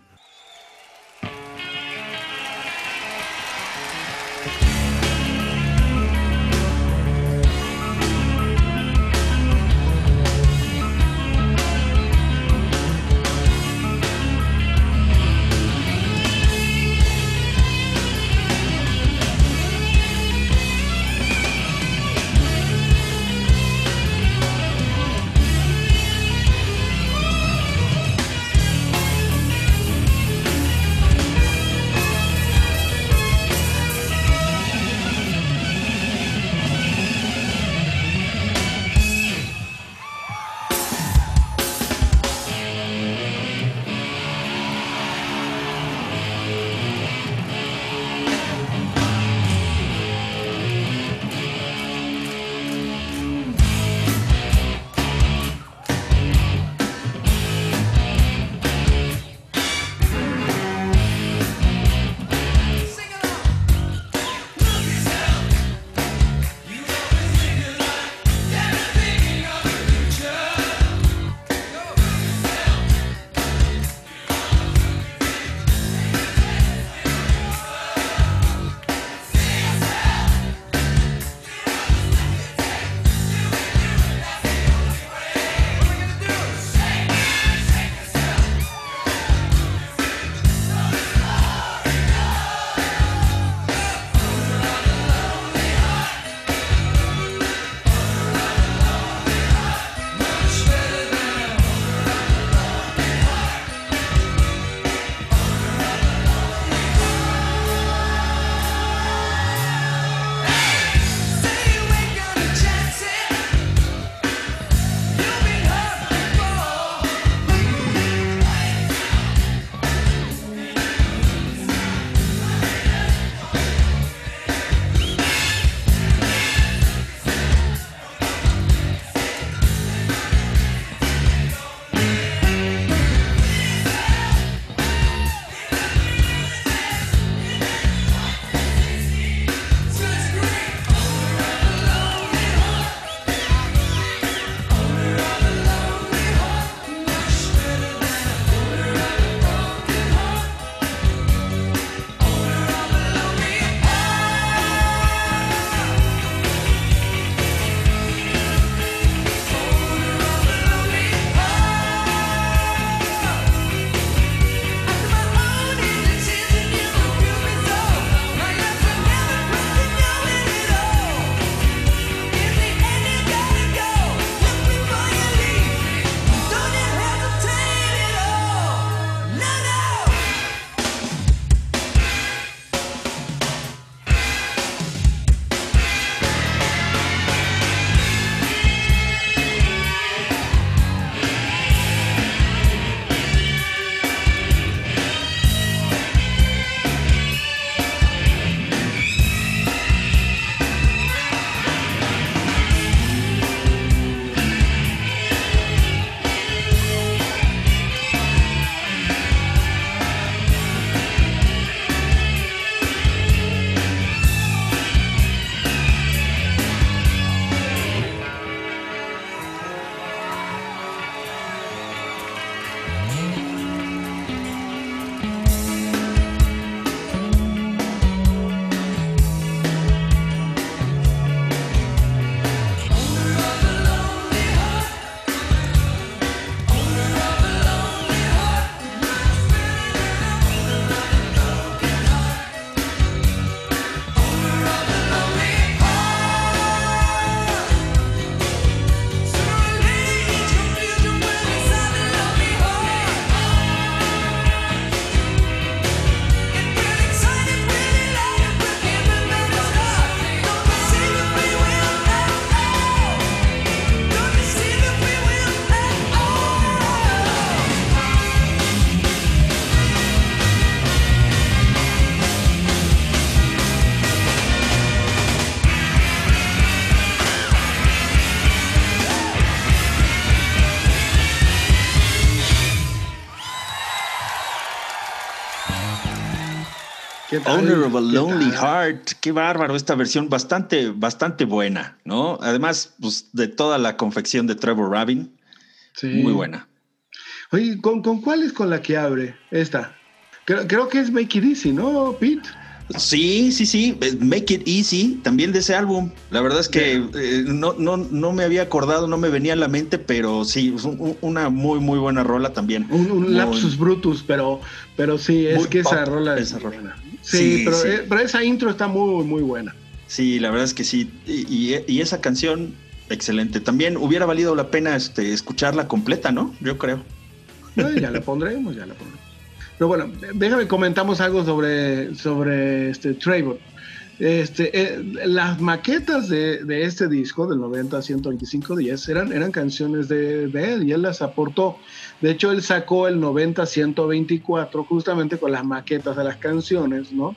Owner of a ¿Qué Lonely tal? Heart. Qué bárbaro esta versión, bastante, bastante buena, ¿no? Además, pues de toda la confección de Trevor Rabin, Sí. muy buena. Oye, ¿con, ¿con cuál es con la que abre esta? Creo, creo que es Make It Easy, ¿no, Pete? Sí, sí, sí, Make It Easy, también de ese álbum. La verdad es que eh, no, no, no me había acordado, no me venía a la mente, pero sí, es un- una muy, muy buena rola también. Un, lapsus brutus, pero, pero sí, es que esa rola es esa rola. buena. Sí, Sí, pero, sí. eh, pero esa intro está muy, muy buena. Sí, la verdad es que sí. Y, y- y esa canción, excelente. También hubiera valido la pena este, escucharla completa, ¿no? Yo creo. Ya la pondremos, ya la pondremos. Pero bueno, déjame comentamos algo sobre, sobre este Trevor. Este, eh, las maquetas de, de este disco del 90 a 125 días eran, eran canciones de, de él y él las aportó. De hecho, él sacó el 90 a 124 justamente con las maquetas de las canciones, ¿no?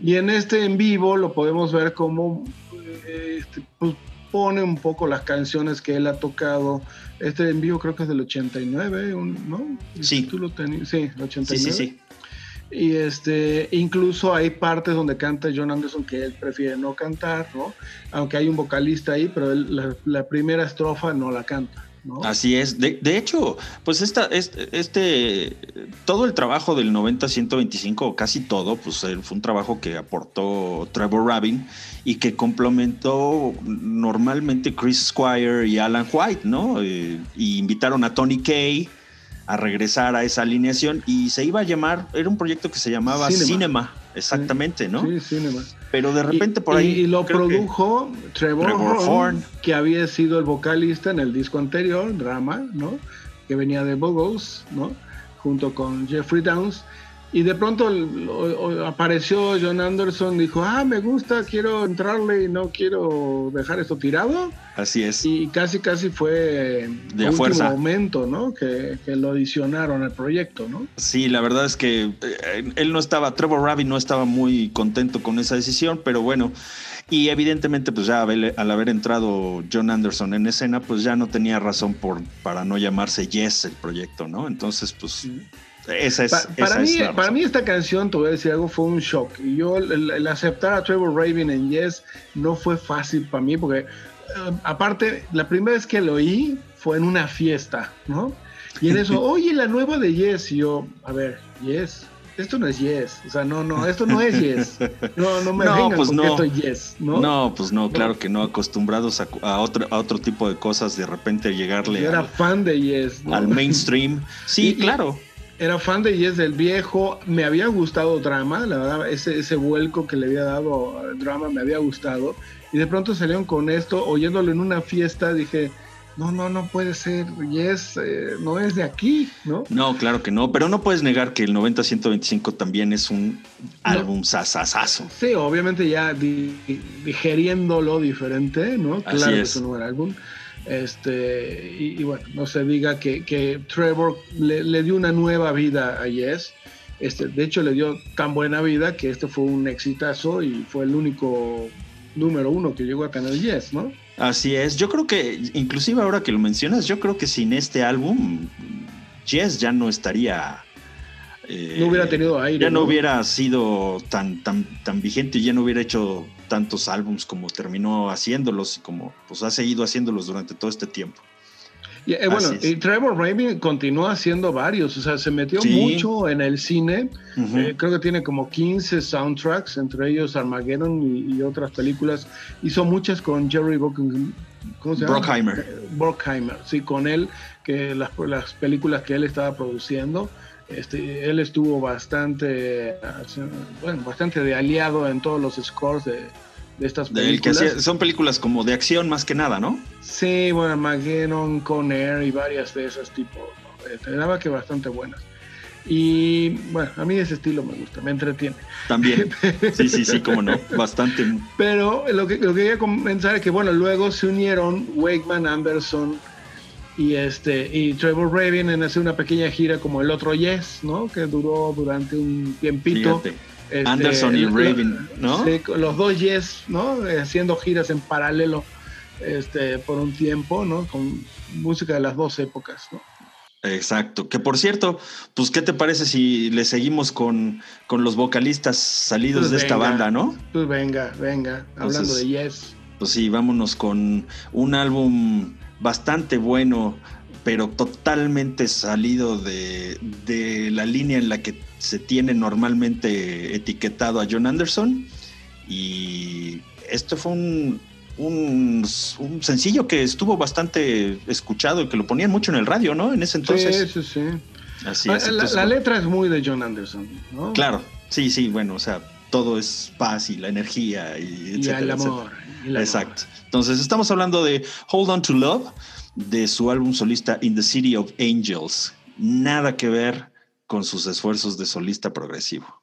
Y en este en vivo lo podemos ver como eh, este, pues, pone un poco las canciones que él ha tocado. Este en vivo creo que es del 89, un- ¿no? Sí. Tú lo tenías, sí, el 89. Sí, sí, sí. Y este, incluso hay partes donde canta John Anderson que él prefiere no cantar, ¿no? Aunque hay un vocalista ahí, pero la, primera estrofa no la canta, ¿no? Así es. De, de hecho, pues esta, este, todo el trabajo del 90-125, o casi todo, pues eh, fue un trabajo que aportó Trevor Rabin y que complementó normalmente Chris Squire y Alan White, ¿no? Eh, y invitaron a Tony Kay a regresar a esa alineación y se iba a llamar, era un proyecto que se llamaba Cinema. Cinema, exactamente, ¿no? Sí, cinema. Pero de repente Y- por ahí... Y, y lo produjo Trevor, Trevor Horn, Horn. que había sido el vocalista en el disco anterior, Drama, ¿no? Que venía de Bogos, ¿no? Junto con Jeffrey Downs. Y de pronto el- o- o- apareció John Anderson, dijo, ah, me gusta, quiero entrarle y no quiero dejar esto tirado. Así es. Y casi, casi fue De fuerza. momento, ¿no? Que, que lo adicionaron al proyecto, ¿no? Sí, la verdad es que eh, él no estaba, Trevor Rabin no estaba muy contento con esa decisión, pero bueno, y evidentemente pues ya al haber entrado John Anderson en escena, pues ya no tenía razón por, para no llamarse Yes el proyecto, ¿no? Entonces pues esa es, Pa- esa para, es mí, la para mí esta canción, te voy a decir algo, fue un shock. Y yo el, el aceptar a Trevor Rabin en Yes no fue fácil para mí porque eh, aparte, la primera vez que lo oí fue en una fiesta, ¿no? Y en eso, [LAUGHS] oye, la nueva de Yes, y yo, a ver, Yes, esto no es Yes, o sea, no, no, esto no es Yes. No, no me [LAUGHS] No, vengan pues con que no. esto es Yes, ¿no? ¿no? pues no, claro que no, acostumbrados a, a otro, a otro tipo de cosas, de repente llegarle Yo era al, fan de Yes. ¿no? al mainstream. Sí, [LAUGHS] y- claro. Era fan de Yes del viejo, me había gustado Drama, la verdad, ese, ese vuelco que le había dado Drama me había gustado. Y de pronto salieron con esto, oyéndolo en una fiesta, dije, no, no, no puede ser, Yes eh, no es de aquí, ¿no? No, claro que no, pero no puedes negar que el 90-125 también es un álbum sasasazo. Sí, obviamente ya di- digeriéndolo diferente, ¿no? Así Claro que es. es un buen álbum. Este, y, y bueno, no se diga que, que Trevor le, le dio una nueva vida a Yes. Este, de hecho, le dio tan buena vida que este fue un exitazo y fue el único número uno que llegó a tener Yes, ¿no? Así es, yo creo que, inclusive ahora que lo mencionas, yo creo que sin este álbum, Jess ya no estaría... eh, No hubiera tenido aire. Ya no hubiera sido tan, tan, tan vigente y ya no hubiera hecho tantos álbums como terminó haciéndolos y como pues ha seguido haciéndolos durante todo este tiempo. Y, eh, bueno, y Trevor Rabin continuó haciendo varios, o sea, se metió Sí. mucho en el cine. Eh, creo que tiene como 15 soundtracks, entre ellos Armageddon y, y otras películas. Hizo muchas con Jerry Bruckheimer. ¿Cómo se llama? Bruckheimer. Eh, Bruckheimer, sí, con él, que las, las películas que él estaba produciendo. Este, él estuvo bastante, bueno, bastante de aliado en todos los scores de, de estas que películas. son películas como de acción más que nada, ¿no? Sí, bueno, Armageddon, Con Air y varias de esas. Eh, Te daba que bastante buenas. Y bueno, a mí ese estilo me gusta, me entretiene. También. [LAUGHS] Sí, sí, sí, cómo no. Bastante. Pero lo que, lo que quería comenzar es que, bueno, luego se unieron Wakeman, Anderson y este y Trevor Rabin hace una pequeña gira como el otro Yes, ¿no? Que duró durante un tiempito. Este, Anderson y Rabin, ¿no? Sí, los dos Yes, ¿no? Haciendo giras en paralelo este, por un tiempo, ¿no? Con música de las dos épocas, ¿no? Exacto. Que por cierto, pues, ¿qué te parece si le seguimos con, con los vocalistas salidos pues de esta banda, no? Pues venga, venga, hablando de Yes. Pues sí, vámonos con un álbum bastante bueno, pero totalmente salido de, de, la línea en la que se tiene normalmente etiquetado a John Anderson. Y esto fue un, un, sencillo que estuvo bastante escuchado y que lo ponían mucho en el radio, ¿no? En ese entonces. Sí, sí, sí. Así es, la, entonces, la, letra es muy de John Anderson, ¿no? Claro, sí, sí, bueno, o sea, todo es paz y la energía y, etcétera, el amor. Exacto. Entonces estamos hablando de Hold On to Love, de su álbum solista In the City of Angels. Nada que ver con sus esfuerzos de solista progresivo.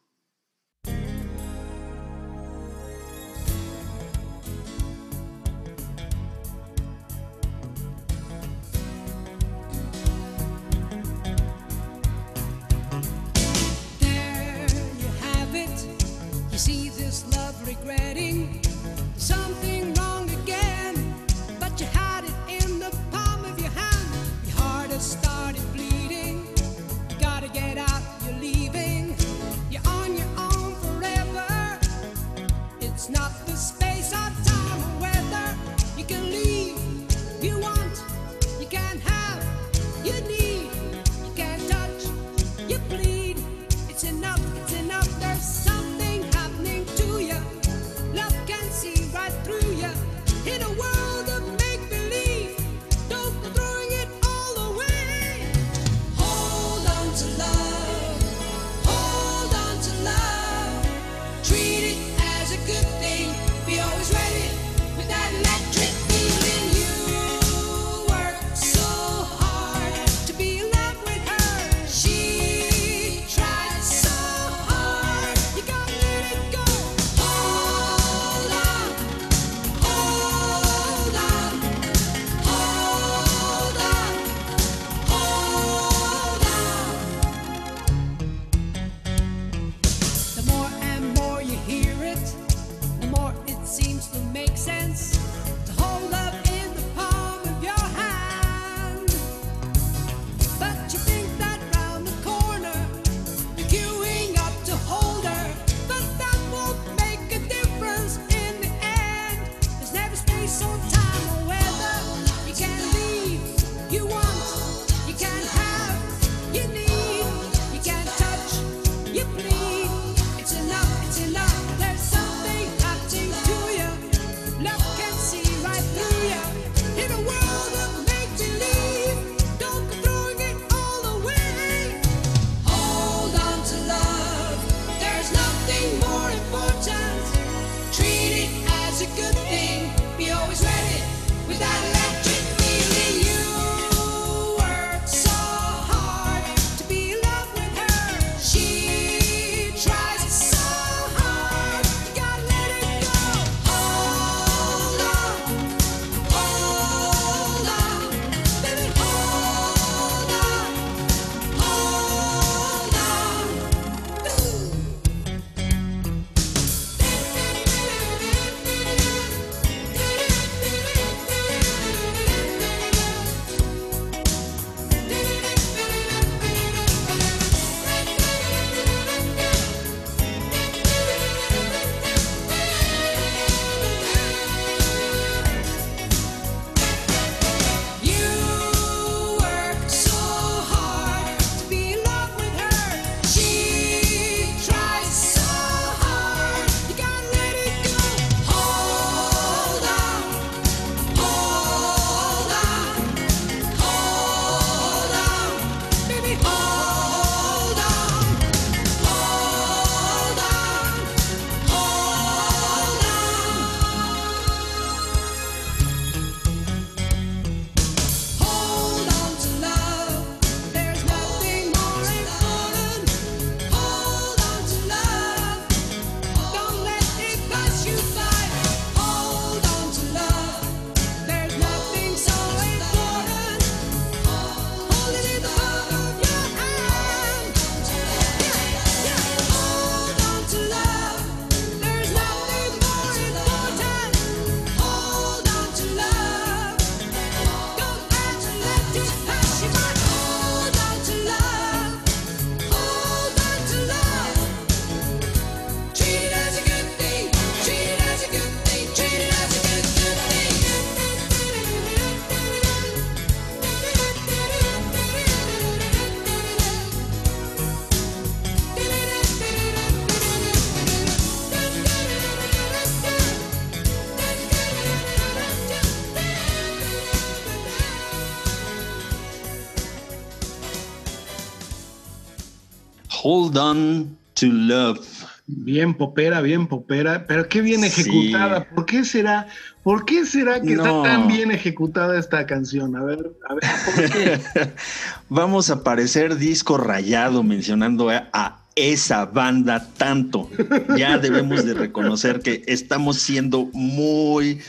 On to Love. Bien popera, bien popera, pero qué bien Sí. ejecutada. ¿Por qué será? ¿Por qué será que No. está tan bien ejecutada esta canción? A ver, a ver, ¿por qué? [LAUGHS] Vamos a parecer disco rayado mencionando a, a esa banda tanto. Ya debemos de reconocer que estamos siendo muy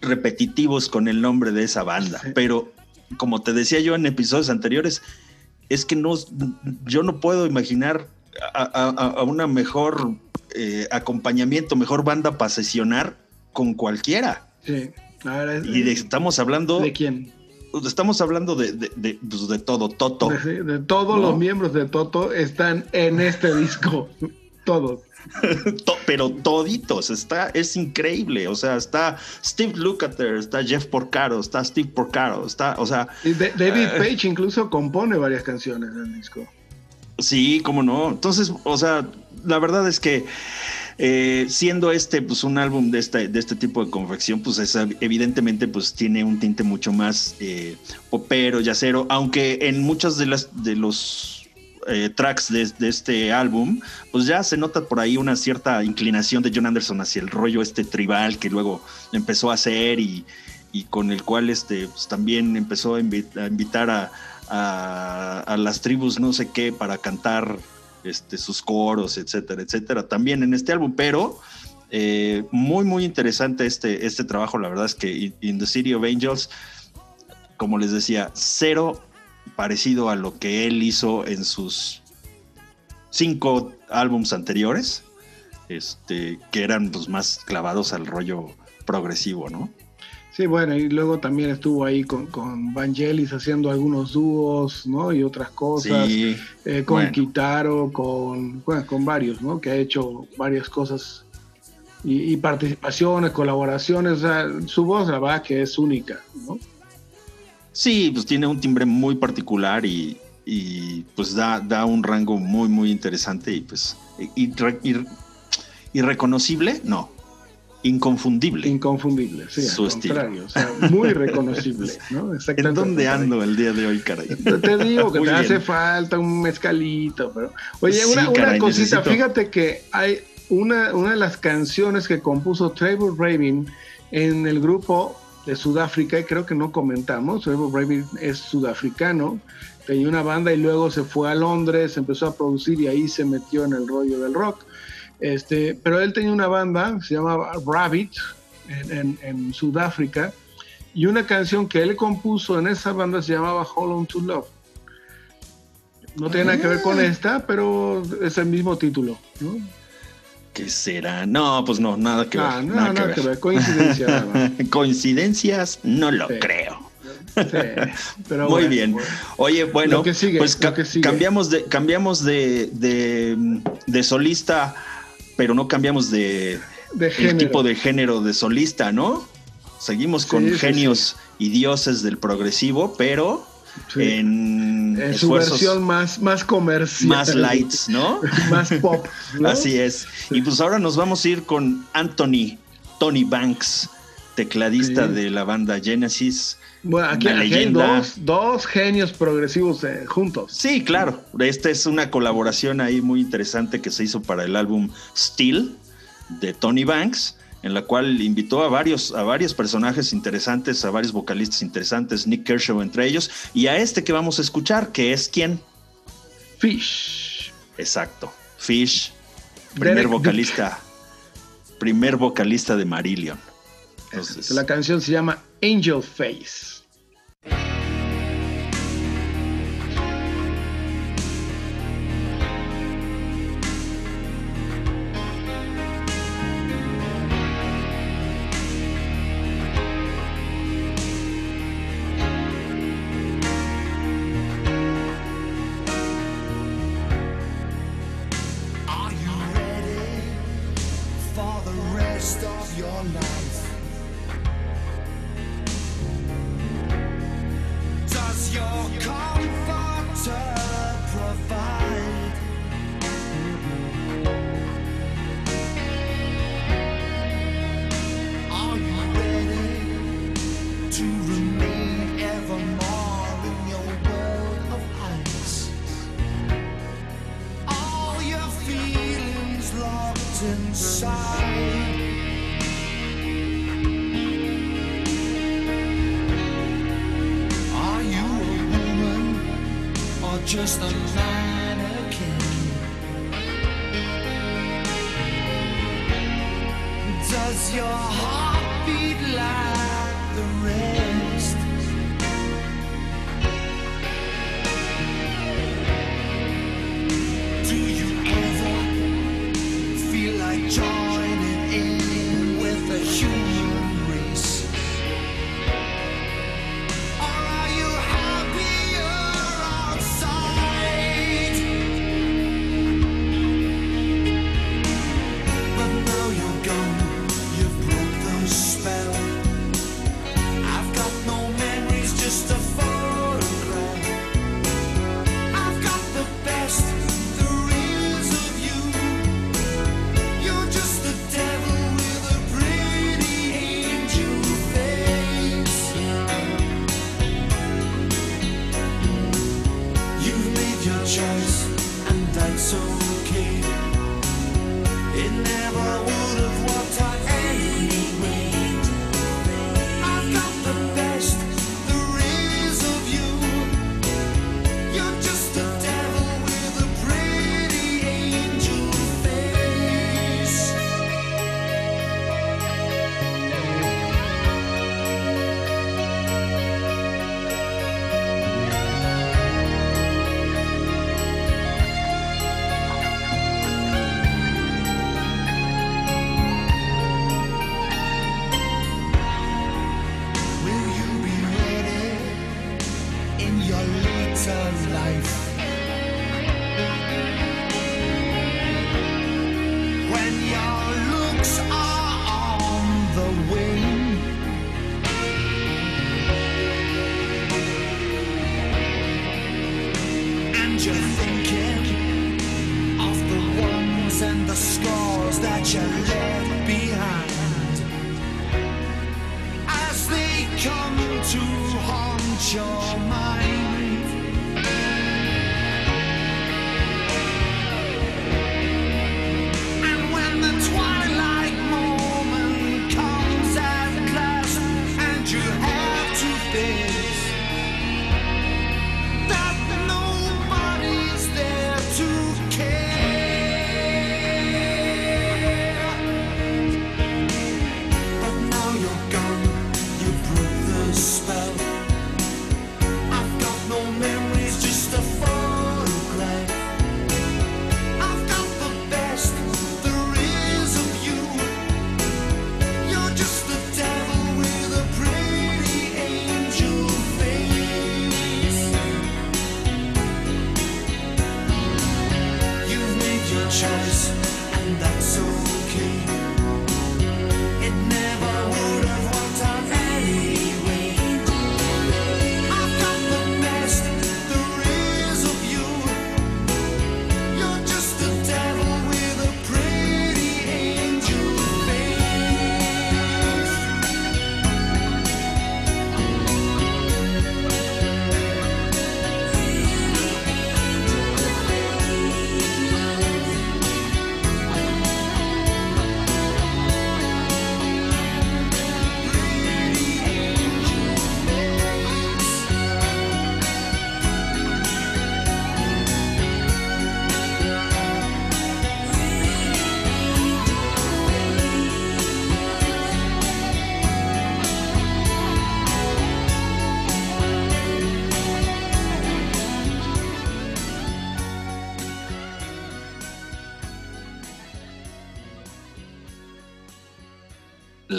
repetitivos con el nombre de esa banda, Sí. pero como te decía yo en episodios anteriores, es que no, yo no puedo imaginar a, a- a una mejor eh, acompañamiento, mejor banda para sesionar con cualquiera. Sí. A ver, Y de- estamos hablando, ¿de quién? estamos hablando de, de- de, pues, de todo, Toto. De, todos ¿No? los miembros de Toto están en este disco. [LAUGHS] Todos. [LAUGHS] To- pero toditos, está, es increíble. O sea, está Steve Lukather, está Jeff Porcaro, está Steve Porcaro, está, o sea, David Eh. Page incluso compone varias canciones del disco. Sí, cómo no. Entonces, o sea, la verdad es que eh, siendo este, pues, un álbum de este, de este tipo de confección, pues es, evidentemente, pues tiene un tinte mucho más eh, popero, yacero, aunque en muchas de las de los eh, tracks de, este álbum, pues ya se nota por ahí una cierta inclinación de John Anderson hacia el rollo este tribal que luego empezó a hacer y, con el cual este, pues, también empezó a invitar a, a- las tribus no sé qué para cantar este, sus coros, etcétera, etcétera, también en este álbum, pero eh, muy, muy interesante este, este trabajo, la verdad es que In the City of Angels, como les decía, cero parecido a lo que él hizo en sus cinco álbums anteriores, este, que eran pues, más clavados al rollo progresivo, ¿no? Sí, bueno, y luego también estuvo ahí con, con Vangelis haciendo algunos dúos, ¿no? Y otras cosas. Sí, eh, con bueno. Kitaro, con, bueno, con varios, ¿no? Que ha hecho varias cosas y, y participaciones, colaboraciones. o sea, su voz, la verdad, que es única, ¿no? Sí, pues tiene un timbre muy particular y, y, pues da, da un rango muy, muy interesante y pues irre- ir- irreconocible, no, inconfundible. Inconfundible, sí, Su al estilo. contrario, o sea, muy reconocible, [LAUGHS] ¿no? ¿En Exactamente dónde al contrario. ando el día de hoy, caray? Te digo que [LAUGHS] Muy te hace falta un mezcalito, pero. Oye, Sí, una, cosita, necesito. fíjate que hay una, una de las canciones que compuso Trevor Rabin en el grupo de Sudáfrica, y creo que no comentamos, Trevor Rabin es sudafricano, tenía una banda y luego se fue a Londres, empezó a producir y ahí se metió en el rollo del rock. Este, pero él tenía una banda, se llamaba Rabbit, en, en- en Sudáfrica, y una canción que él compuso en esa banda se llamaba Hold On to Love. No tiene nada que ver Ah. con esta, pero es el mismo título. ¿no? ¿Qué será? No, pues no, nada que ver. Ah, no, nada, nada que que ver. ver, coincidencia. nada. [LAUGHS] Coincidencias, no lo Sí. creo. Sí, pero Muy bueno, bien. bueno. Oye, bueno, sigue, pues ca- cambiamos de cambiamos de, de, de solista, pero no cambiamos de De el género. tipo de género de solista, ¿no? Seguimos con Sí, sí, genios y dioses del progresivo, pero Sí. en, En su versión más, más comercial. más lights, ¿no? [LAUGHS] más pop. ¿no? Así es. Y pues ahora nos vamos a ir con Anthony, Tony Banks, tecladista Sí. de la banda Genesis. Bueno, aquí, hay dos, dos genios progresivos eh, juntos. Sí, claro. Esta es una colaboración ahí muy interesante que se hizo para el álbum Steel de Tony Banks, en la cual invitó a varios, a varios personajes interesantes, a varios vocalistas interesantes, Nick Kershaw entre ellos, y a este que vamos a escuchar, que es quién? Fish. Exacto, Fish, primer Derek vocalista, primer vocalista de Marillion. La canción se llama Angel Face.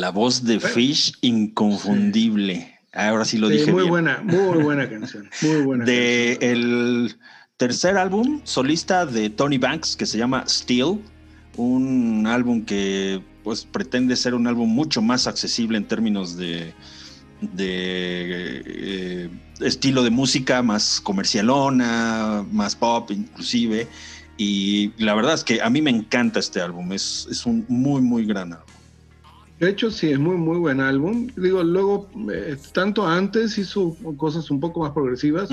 La voz de Fish, inconfundible. Ahora sí lo Sí, dije muy bien. buena, muy [LAUGHS] buena canción. Muy buena de canción. el tercer álbum solista de Tony Banks que se llama Steel, un álbum que pues pretende ser un álbum mucho más accesible en términos de, de eh, estilo de música, más comercialona, más pop inclusive. Y la verdad es que a mí me encanta este álbum, es, es un muy, muy gran álbum. De hecho, sí, es muy, muy buen álbum. Digo, luego, eh, tanto antes hizo cosas un poco más progresivas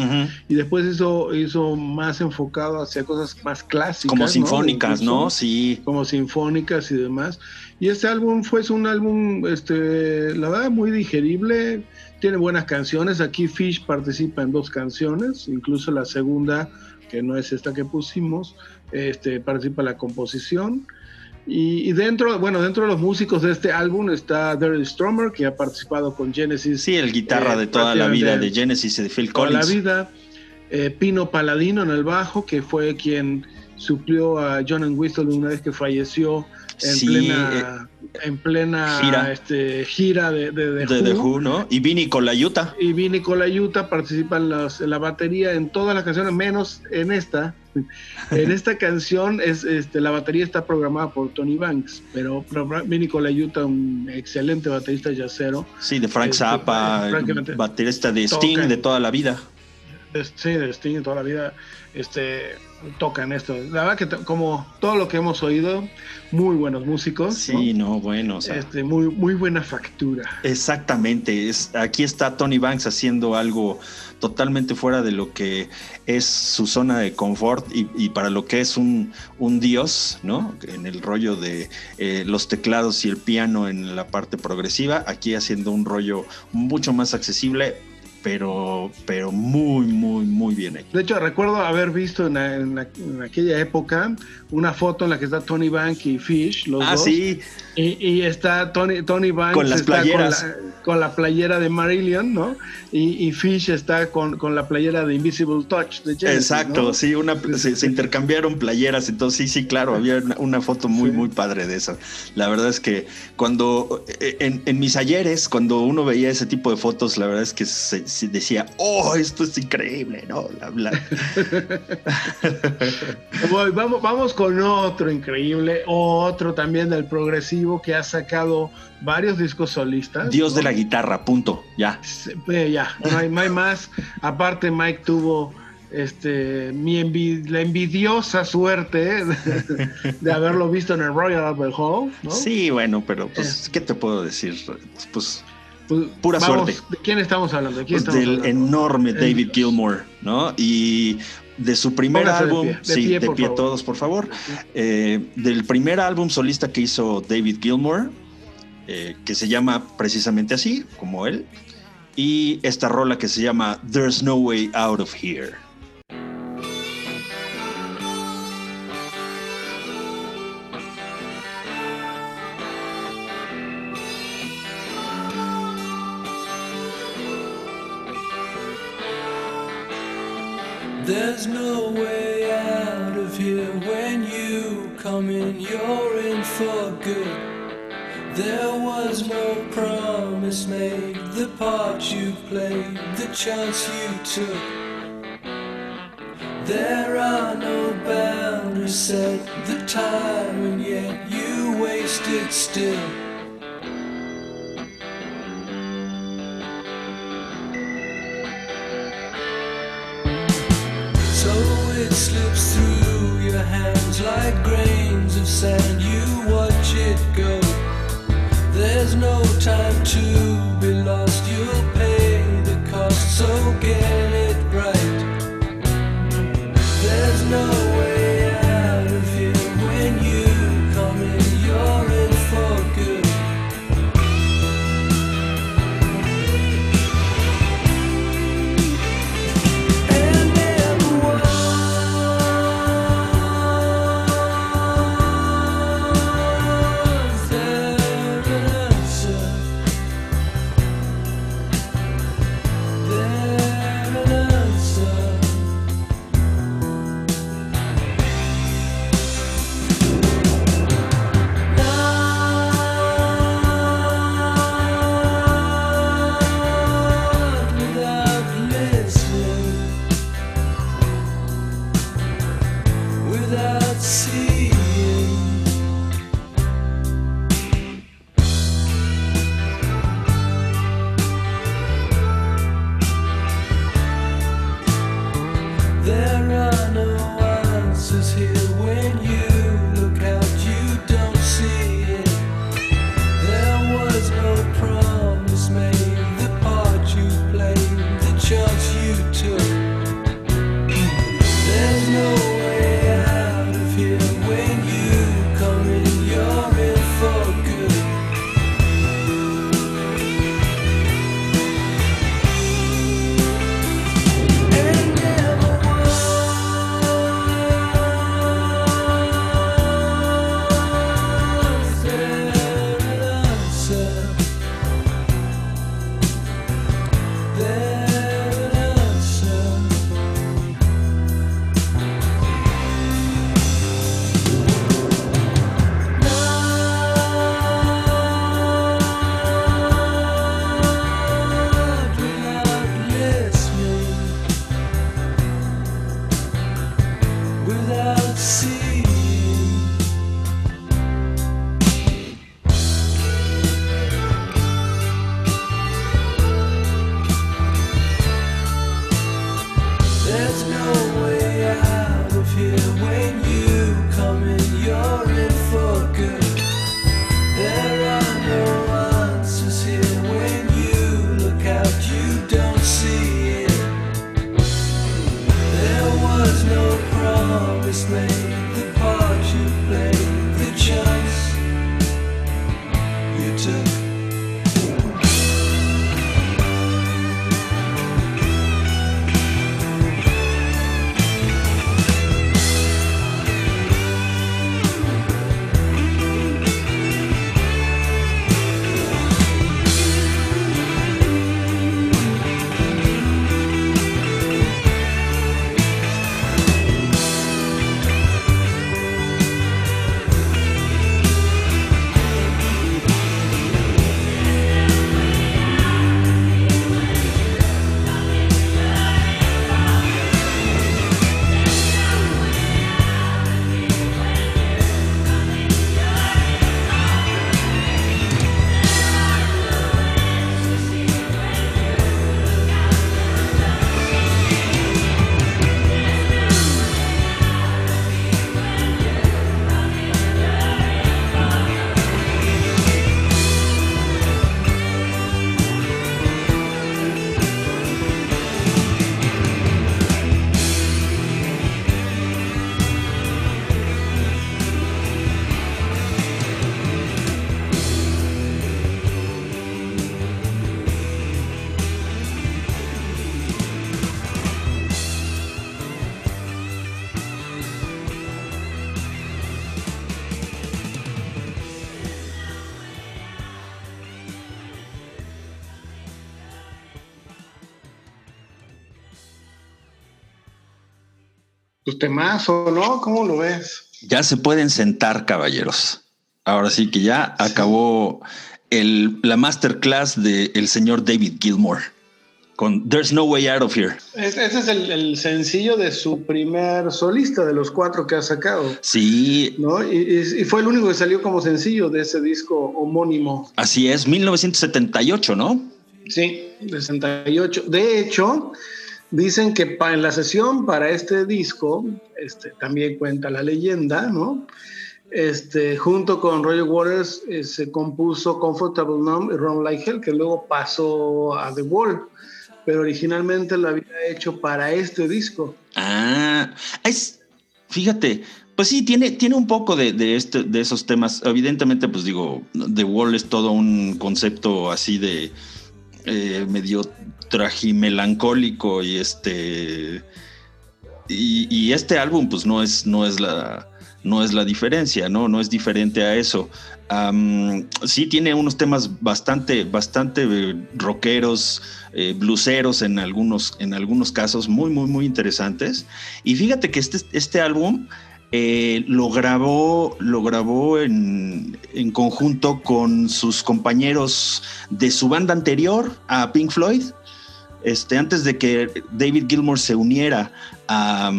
y después hizo, hizo más enfocado hacia cosas más clásicas. Como sinfónicas, ¿no? Sí. Como sinfónicas y demás. Y este álbum fue un álbum, este, la verdad, muy digerible. tiene buenas canciones. Aquí Fish participa en dos canciones, incluso la segunda, que no es esta que pusimos, este, participa en la composición. Y, y dentro, bueno, dentro de los músicos de este álbum está Daryl Stromer, que ha participado con Genesis. Sí, el guitarra eh, de toda la vida de prácticamente Genesis y de Phil toda la Collins. vida. Eh, Pino Paladino en el bajo, que fue quien suplió a John Entwistle una vez que falleció en Sí, plena, en plena gira. este, gira de, de, de de The Who. Who, ¿no? Y Vinny Colaiuta. Y Vinny Colaiuta participa en, las- en la batería en todas las canciones, menos en esta. [LAUGHS] En esta canción es, este, la batería está programada por Tony Banks, pero, pero Vinny Colaiuta, un excelente baterista jazzero, Sí, de Frank Este, Zappa, baterista de Sting de toda la vida. Sí, de Sting toda la vida, este, tocan esto. La verdad que como todo lo que hemos oído, muy buenos músicos, Sí, ¿no? no, bueno, o sea, este, muy, muy buena factura. Exactamente, es, aquí está Tony Banks haciendo algo totalmente fuera de lo que es su zona de confort y, y para lo que es un, un dios, ¿no? En el rollo de eh, los teclados y el piano en la parte progresiva, aquí haciendo un rollo mucho más accesible, pero, pero muy, muy, muy bien hecho. De hecho, recuerdo haber visto en, la- en la- en aquella época una foto en la que está Tony Banks y Fish, los Ah, dos. sí, Y, y está Tony, Tony Banks Con las está playeras. Con, la, con la playera de Marillion, ¿no? Y, y Fish está con, con la playera de Invisible Touch de Genesis, Exacto, ¿no? sí, una, se, se intercambiaron playeras, entonces sí, sí, claro, había una, una foto muy, Sí. muy padre de eso. La verdad es que cuando, eh, en, en mis ayeres, cuando uno veía ese tipo de fotos, la verdad es que se, se decía, oh, esto es increíble, ¿no? La- la- [LAUGHS] Voy, vamos, vamos con otro increíble, otro también del progresivo que ha sacado varios discos solistas. Dios de la guitarra, punto, ya. Eh, ya, no hay, no hay más. Aparte, Mike tuvo este, mi la envidiosa suerte de, [LAUGHS] de haberlo visto en el Royal Albert Hall. ¿no? Sí, bueno, pero pues, ¿qué te puedo decir? Pues, Pues, pura vamos, suerte. ¿De quién estamos hablando? ¿De quién pues, estamos del hablando? enorme El David. Gilmour, ¿no? Y de su primer Póngase de álbum, pie, de sí, pie, de pie favor. todos, por favor. Eh, del primer álbum solista que hizo David Gilmour, eh, que se llama precisamente así, como él, y esta rola que se llama There's No Way Out of Here. There's no way out of here when you come in, you're in for good. There was no promise made, the part you played, the chance you took. There are no boundaries set, the time, and yet you wasted it still. So it slips through your hands like grains of sand. You watch it go. No time to be lost. You'll pay the cost, so get Pues temazo, ¿no? ¿Cómo lo ves? Ya se pueden sentar, caballeros. Ahora sí que ya acabó el, la masterclass del señor David Gilmour con There's No Way Out of Here. Es- Ese es el, el sencillo de su primer solista de los cuatro que ha sacado, Sí, ¿no? Y, y- fue el único que salió como sencillo de ese disco homónimo. así es, 1978, ¿no? Sí, de 68. De hecho, dicen que en la sesión para este disco, este, también cuenta la leyenda, ¿no? Este, junto con Roger Waters eh, se compuso Comfortable Numb y Run Like Hell, que luego pasó a The Wall, pero originalmente lo había hecho para este disco. Ah, es, fíjate, pues sí, tiene, tiene un poco de, de, este, de esos temas. Evidentemente, pues digo, The Wall es todo un concepto así de eh, medio tragimelancólico y este. Y, este álbum, pues no es, no es la. No es la diferencia, ¿no? No es diferente a eso. Sí tiene unos temas bastante, bastante eh, rockeros, eh, bluseros en algunos, en algunos casos, muy, muy, muy interesantes. Y fíjate que este, este álbum eh, lo grabó, lo grabó en, en conjunto con sus compañeros de su banda anterior a Pink Floyd. Este, antes de que David Gilmour se uniera a,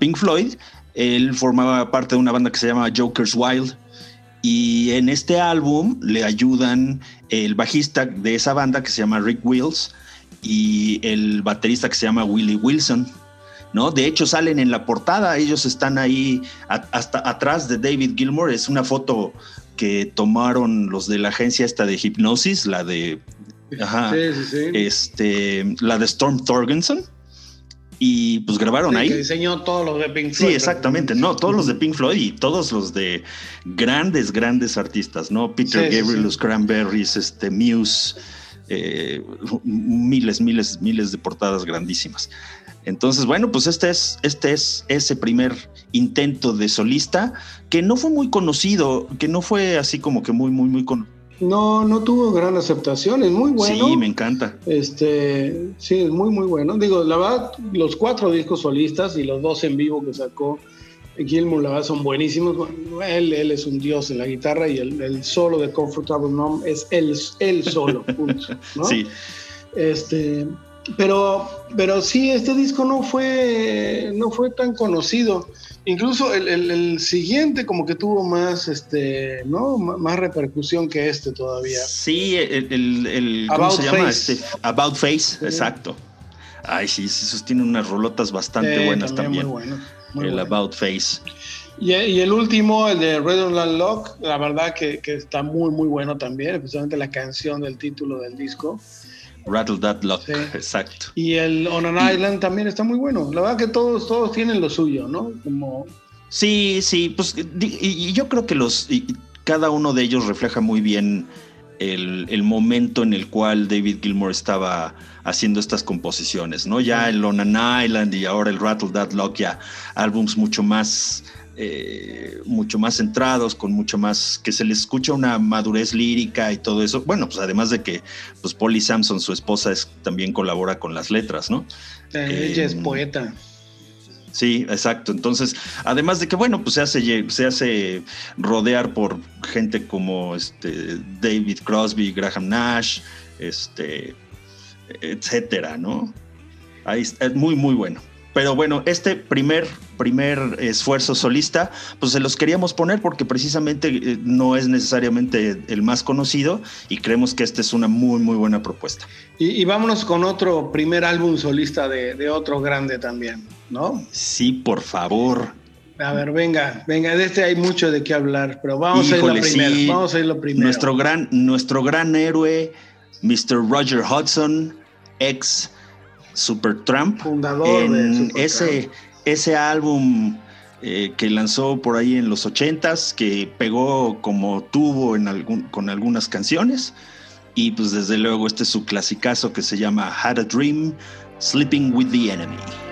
Pink Floyd, él formaba parte de una banda que se llama Joker's Wild. Y en este álbum le ayudan el bajista de esa banda que se llama Rick Wills y el baterista que se llama Willie Wilson. ¿no? De hecho, salen en la portada, ellos están ahí hasta atrás de David Gilmour. Es una foto que tomaron los de la agencia esta de hipnosis, la de. Ajá, Sí, sí, sí. este, la de Storm Thorgenson. Y pues grabaron Sí, ahí. Que diseñó todos los de Pink Sí, Floyd. exactamente. No, todos los de Pink Floyd y todos los de grandes, grandes artistas, ¿no? Peter Sí, sí, Gabriel, sí. los Cranberries, este, Muse, eh, [LAUGHS] miles, miles, miles de portadas grandísimas. Entonces, bueno, pues este es, este es ese primer intento de solista que no fue muy conocido, que no fue así como que muy, muy, muy conocido. No, no tuvo gran aceptación, es muy bueno. Sí, me encanta. Este, sí, es muy, muy bueno. Digo, la verdad, los cuatro discos solistas y los dos en vivo que sacó Gilmour, la verdad, son buenísimos. Él, él es un dios en la guitarra y el, el solo de Comfortable Numb es él, él solo, [LAUGHS] punto. ¿no? Sí, Este, pero, pero sí, este disco no fue, no fue tan conocido. Incluso el, el- el siguiente como que tuvo más, este, ¿no? M- más repercusión que este todavía. sí, el, el- el- ¿cómo About se llama? Face. Este, About Face, exacto. Ay, sí, esos tienen unas rolotas bastante Sí, buenas también. Muy bueno. muy el bueno. About Face. Y, y el último, el de Redland Lock, la verdad que, que está muy, muy bueno también, especialmente la canción del título del disco. Rattle That Luck, Sí. exacto. Y el On an Island también está muy bueno. La verdad que todos, todos tienen lo suyo, ¿no? Como Sí, sí, pues y yo creo que los, y- cada uno de ellos refleja muy bien el, el momento en el cual David Gilmour estaba haciendo estas composiciones, ¿no? Ya el On an Island y ahora el Rattle That Lock, ya álbums mucho más, eh, mucho más centrados, con mucho más, que se les escucha una madurez lírica y todo eso. Bueno, pues además de que pues Polly Sampson, su esposa, es, también colabora con las letras, ¿no? Eh, ella es poeta. Sí, exacto. Entonces, además de que, bueno, pues se hace, se hace rodear por gente como este David Crosby, Graham Nash, este, etcétera, ¿no? Ahí está, es muy, muy bueno. Pero bueno, este primer, primer esfuerzo solista, pues se los queríamos poner porque precisamente eh, no es necesariamente el más conocido y creemos que esta es una muy, muy buena propuesta. Y, y vámonos con otro primer álbum solista de, de otro grande también, ¿no? Sí, por favor. A ver, venga, venga, de este hay mucho de qué hablar, pero vamos a ir lo primero. sí. Vamos a ir lo primero. Nuestro gran, nuestro gran héroe, Mr. Roger Hudson, ex Supertramp, Fundador en Supertramp. ese, ese álbum eh, que lanzó por ahí en los ochentas, que pegó como tuvo en algún, con algunas canciones. Y pues desde luego este es su clasicazo que se llama Had a Dream, Sleeping with the Enemy.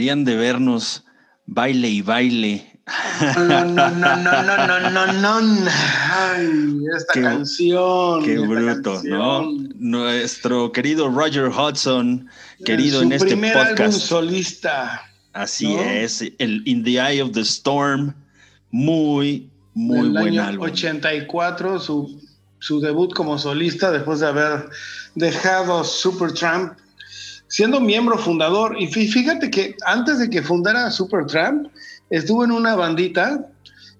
Deberían de vernos baile y baile. No, no, no, no, no, no, no. Ay, esta canción. Qué bruto, ¿no? Nuestro querido Roger Hudson, querido Su en este primer álbum podcast. solista. Así es, el In the Eye of the Storm, muy, muy del buen año álbum. 84, su, su debut como solista después de haber dejado Supertramp, siendo miembro fundador. Y fí- fíjate que antes de que fundara Supertramp, estuvo en una bandita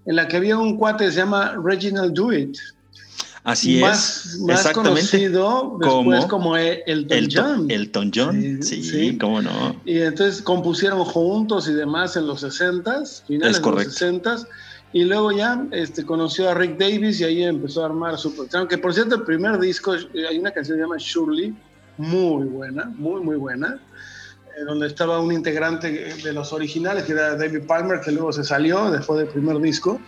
en la que había un cuate que se llama Reginald Dewitt. Así más, es, más exactamente. conocido después Como como E- Elton, Elton, John. Elton John, Sí, sí, cómo no. Y entonces compusieron juntos y demás en los 60s, finales Es de los correcto. 60s. Y luego ya este, conoció a Rick Davis y ahí empezó a armar Supertramp. Que por cierto, el primer disco, eh, hay una canción que se llama Shirley, muy buena, muy, muy buena. eh, donde estaba un integrante de los originales, que era David Palmer, que luego se salió después del primer disco.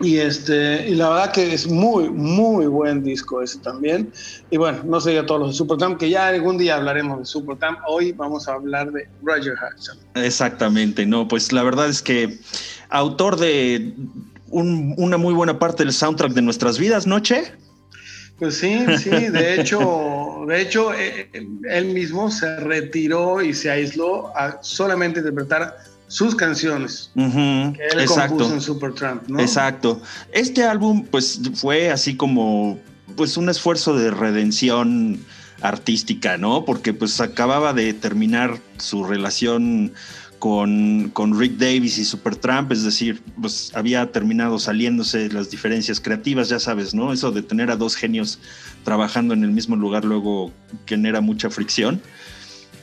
Y, este, y la verdad que es muy, muy buen disco ese también. Y bueno, no sé ya todos los de Supertramp, que ya algún día hablaremos de Supertramp. Hoy vamos a hablar de Roger Hudson. Exactamente, no, pues la verdad es que autor de un- una muy buena parte del soundtrack de nuestras vidas, ¿noche? Pues sí, sí, de hecho, de hecho, eh, eh, él mismo se retiró y se aisló a solamente interpretar sus canciones que él exacto. compuso en Supertramp, ¿no? Exacto. Este álbum, pues, fue así como, pues, un esfuerzo de redención artística, ¿no? Porque, pues, acababa de terminar su relación con, con Rick Davis y Supertramp, es decir, pues, había terminado saliéndose las diferencias creativas, ya sabes, ¿no? Eso de tener a dos genios trabajando en el mismo lugar luego genera mucha fricción.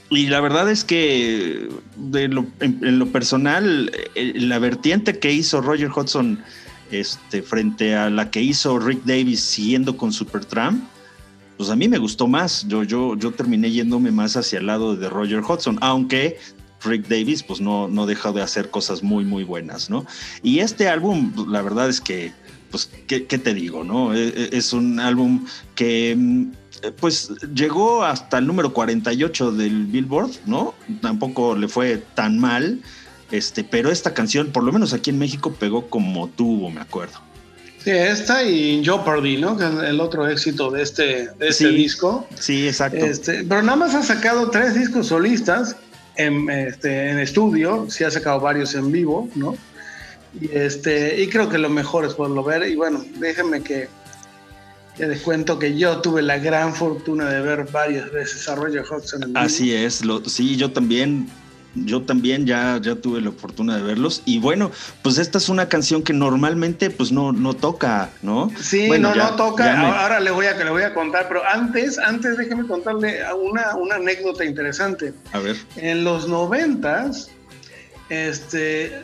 Y la verdad es que de lo- en, en lo personal, eh, la vertiente que hizo Roger Hudson este, frente a la que hizo Rick Davis siguiendo con Supertramp, pues a mí me gustó más. Yo, yo, yo terminé yéndome más hacia el lado de Roger Hudson, aunque Rick Davis pues no, no dejó de hacer cosas muy, muy buenas, ¿no? Y este álbum, la verdad es que, pues, ¿qué, qué te digo, no? Eh, eh, Es un álbum que mm, eh, pues llegó hasta el número 48 del Billboard, ¿no? Tampoco le fue tan mal, este, pero esta canción, por lo menos aquí en México, pegó como tuvo, me acuerdo. Sí, esta y Jeopardy, ¿no? Que es el otro éxito de este, de este Sí. disco. Sí, exacto. Este, pero nada más ha sacado tres discos solistas en, este, en estudio, sí ha sacado varios en vivo, ¿no? Y, este, y creo que lo mejor es poderlo ver. Y bueno, déjenme que, que les cuento que yo tuve la gran fortuna de ver varias veces a Roger Hodgson en. Así es, lo, sí, yo también, yo también ya, ya tuve la fortuna de verlos. Y bueno, pues esta es una canción que normalmente pues no, no toca, ¿no? Sí, Bueno, no, ya- no toca. me- Ahora, ahora le voy a le voy a contar, pero antes, antes déjeme contarle una, una anécdota interesante. A ver, En los noventas, este,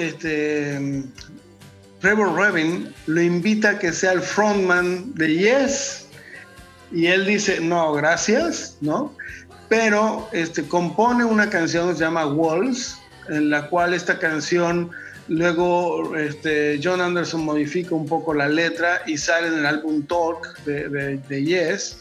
este, Trevor Revin lo invita a que sea el frontman de Yes. Y él dice, no, gracias, ¿no? Pero este, compone una canción que se llama Walls, en la cual esta canción luego este, John Anderson modifica un poco la letra y sale en el álbum Talk de, de- de Yes.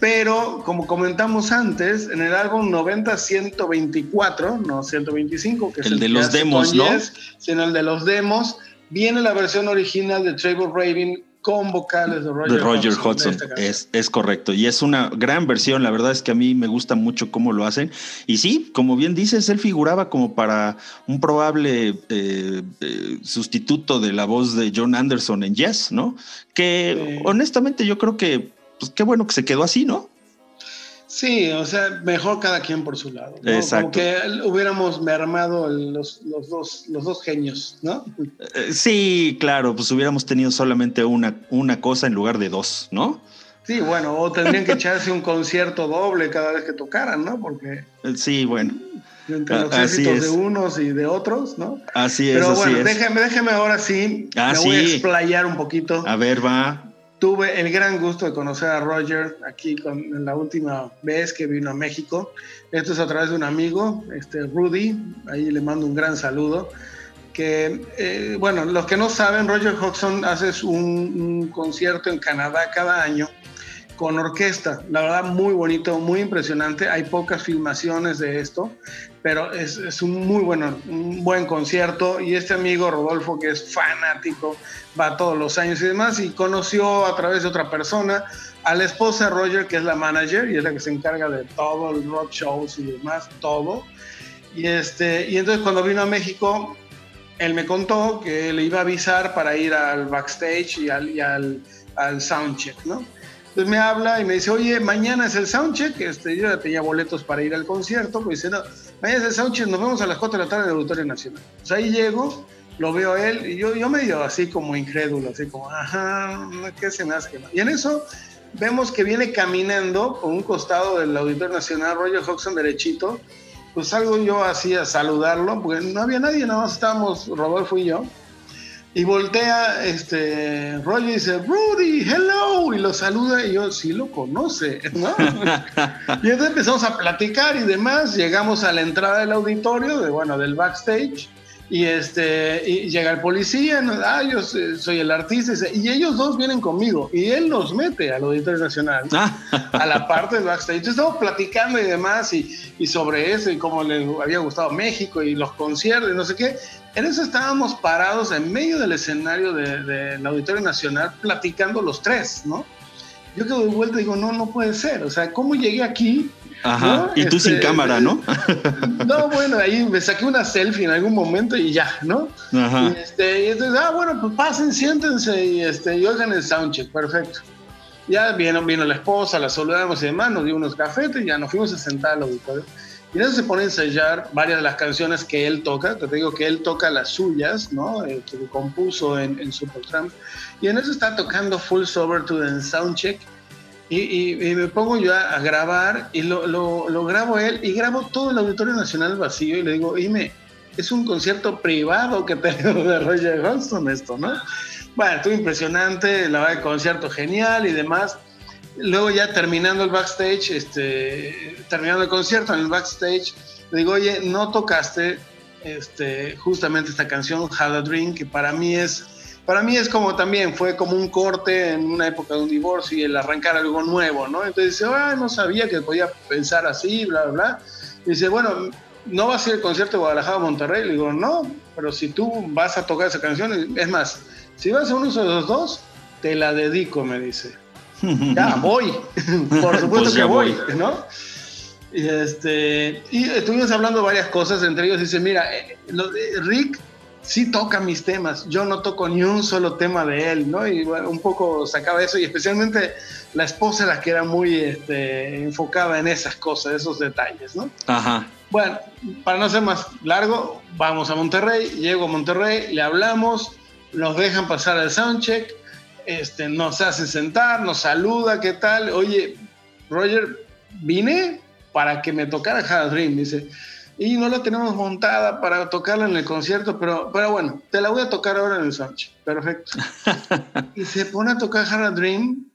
Pero como comentamos antes, en el álbum 90-124, no 125, que es El el, de los demos, ¿no? Yes, sino el de los demos, viene la versión original de Trevor Rabin con vocales de Roger, de Roger Hudson, es, es correcto. Y es una gran versión, la verdad es que a mí me gusta mucho cómo lo hacen. Y sí, como bien dices, él figuraba como para un probable eh, eh, sustituto de la voz de John Anderson en Yes, ¿no? Que Sí. honestamente yo creo que, pues qué bueno que se quedó así, ¿no? Sí, o sea, mejor cada quien por su lado. ¿no? Exacto. Como que hubiéramos mermado los, los dos, los dos genios, ¿no? Eh, sí, claro, pues hubiéramos tenido solamente una, una cosa en lugar de dos, ¿no? Sí, bueno, o tendrían que echarse un concierto doble cada vez que tocaran, ¿no? Porque Eh, Sí, bueno, entre los Ah, así éxitos es. de unos y de otros, ¿no? así es, Pero así bueno, es. déjeme, déjeme ahora sí, Ah, me voy a sí. explayar un poquito. A ver, va. Tuve el gran gusto de conocer a Roger aquí con, la última vez que vino a México. Esto es a través de un amigo, este Rudy, ahí le mando un gran saludo. Que, eh, bueno, los que no saben, Roger Hodgson hace un, un concierto en Canadá cada año con orquesta. La verdad, muy bonito, muy impresionante. Hay pocas filmaciones de esto, pero es, es un muy bueno, un buen concierto. Y este amigo Rodolfo, que es fanático, va todos los años y demás, y conoció a través de otra persona a la esposa Roger, que es la manager y es la que se encarga de todo el rock shows y demás, todo. Y, este, y entonces cuando vino a México, él me contó que le iba a avisar para ir al backstage y al, y al, al soundcheck, ¿no? Entonces me habla y me dice, oye, mañana es el soundcheck, este, yo ya tenía boletos para ir al concierto, pues dice, no, es el soundcheck, nos vemos a las 4 de la tarde en el Auditorio Nacional. Pues ahí llego, lo veo a él y yo, yo medio así como incrédulo, así como, ajá, ¿qué se me hace? que no?". Y en eso vemos que viene caminando por un costado del Auditorio Nacional, Roger Hodgson derechito, pues salgo yo así a saludarlo, porque no había nadie, nada más estábamos Rodolfo y yo. Y voltea este Roger y dice, Rudy, hello, y lo saluda y yo, sí lo conoce, ¿no? [LAUGHS] y entonces empezamos a platicar y demás, llegamos a la entrada del auditorio, de, bueno, del backstage, y este y llega el policía, ¿no? ah, yo soy el artista, y ellos dos vienen conmigo, y él nos mete al Auditorio Nacional, a la parte del backstage. Entonces estamos platicando y demás, y, y sobre eso, y cómo les había gustado México, y los conciertos, y no sé qué. En eso estábamos parados en medio del escenario de- del Auditorio Nacional, platicando los tres, ¿no? Yo quedo de vuelta y digo, no, no puede ser, o sea, ¿cómo llegué aquí? Ajá. ¿no? Y tú sin Este, cámara, ¿no? [LAUGHS] No, bueno, ahí me saqué una selfie en algún momento y ya, ¿no? Ajá. Y, este, y entonces, ah, bueno, pues pasen, siéntense y, este, y oigan el soundcheck, perfecto. Ya vino, vino la esposa, la saludamos y demás, nos dio unos cafetes y ya nos fuimos a sentar al auditorio. Y en eso se pone a ensayar varias de las canciones que él toca, te digo que él toca las suyas, ¿no? Eh, que compuso en, en Supertramp. Y en eso está tocando Full Sober to the Soundcheck. Y, me pongo yo a, a grabar y lo, lo, grabo él y grabo todo el Auditorio Nacional vacío y le digo, dime, es un concierto privado que tengo [LAUGHS] de Roger Hodgson esto, ¿no? Bueno, estuvo impresionante, la verdad, el concierto genial y demás. Luego ya terminando el backstage, este, terminando el concierto en el backstage, le digo, oye, no tocaste este, justamente esta canción, Had a Dream, que para mí es, para mí es como también, fue como un corte en una época de un divorcio y el arrancar algo nuevo, ¿no? Entonces dice, ah, no sabía que podía pensar así, bla, bla, bla. Y dice, bueno, ¿no va a ser el concierto de Guadalajara Monterrey? Le digo, no, pero si tú vas a tocar esa canción, es más, si vas a uno de los dos, te la dedico, me dice. Ya [LAUGHS] voy, por supuesto Pues que voy, voy. ¿no? Y, este, y estuvimos hablando varias cosas, entre ellos dice, mira, eh, Rick sí toca mis temas, yo no toco ni un solo tema de él, ¿no? Y bueno, un poco sacaba eso, y especialmente la esposa era la que era muy este, enfocada en esas cosas, esos detalles, ¿no? Ajá. Bueno, para no ser más largo, vamos a Monterrey, llego a Monterrey, le hablamos, nos dejan pasar al soundcheck, este, nos hace sentar, nos saluda, ¿qué tal? Oye, Roger, vine para que me tocara Had a Dream, dice, y no la tenemos montada para tocarla en el concierto, pero, pero bueno, te la voy a tocar ahora en el soundcheck, perfecto. [LAUGHS] y se pone a tocar Had a Dream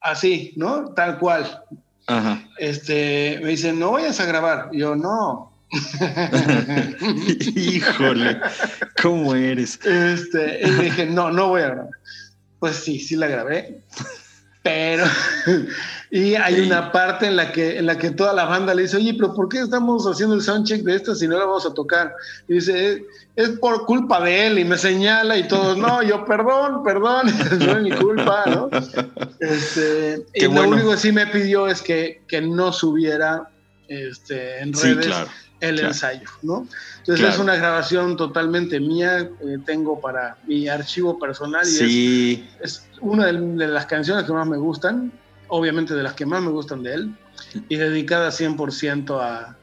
así, ¿no? Tal cual, Ajá. este, me dice, no vayas a grabar. Yo, no. [LAUGHS] Híjole, ¿cómo eres? Este, y dije, no, no voy a grabar. Pues sí, sí la grabé. Pero, [LAUGHS] y hay una parte en la, que, en la que toda la banda le dice, oye, pero ¿por qué estamos haciendo el soundcheck de esta si no la vamos a tocar? Y dice, es, es por culpa de él, y me señala y todos, no, yo, perdón, perdón, no [LAUGHS] es mi culpa, ¿no? Este, y Qué lo bueno. único que sí me pidió es que, que no subiera este, en Sí, redes claro. el claro. ensayo, ¿no? Entonces Claro. es una grabación totalmente mía, eh, tengo para mi archivo personal y Sí, es, es una de, de las canciones que más me gustan, obviamente de las que más me gustan de él, y dedicada 100% a,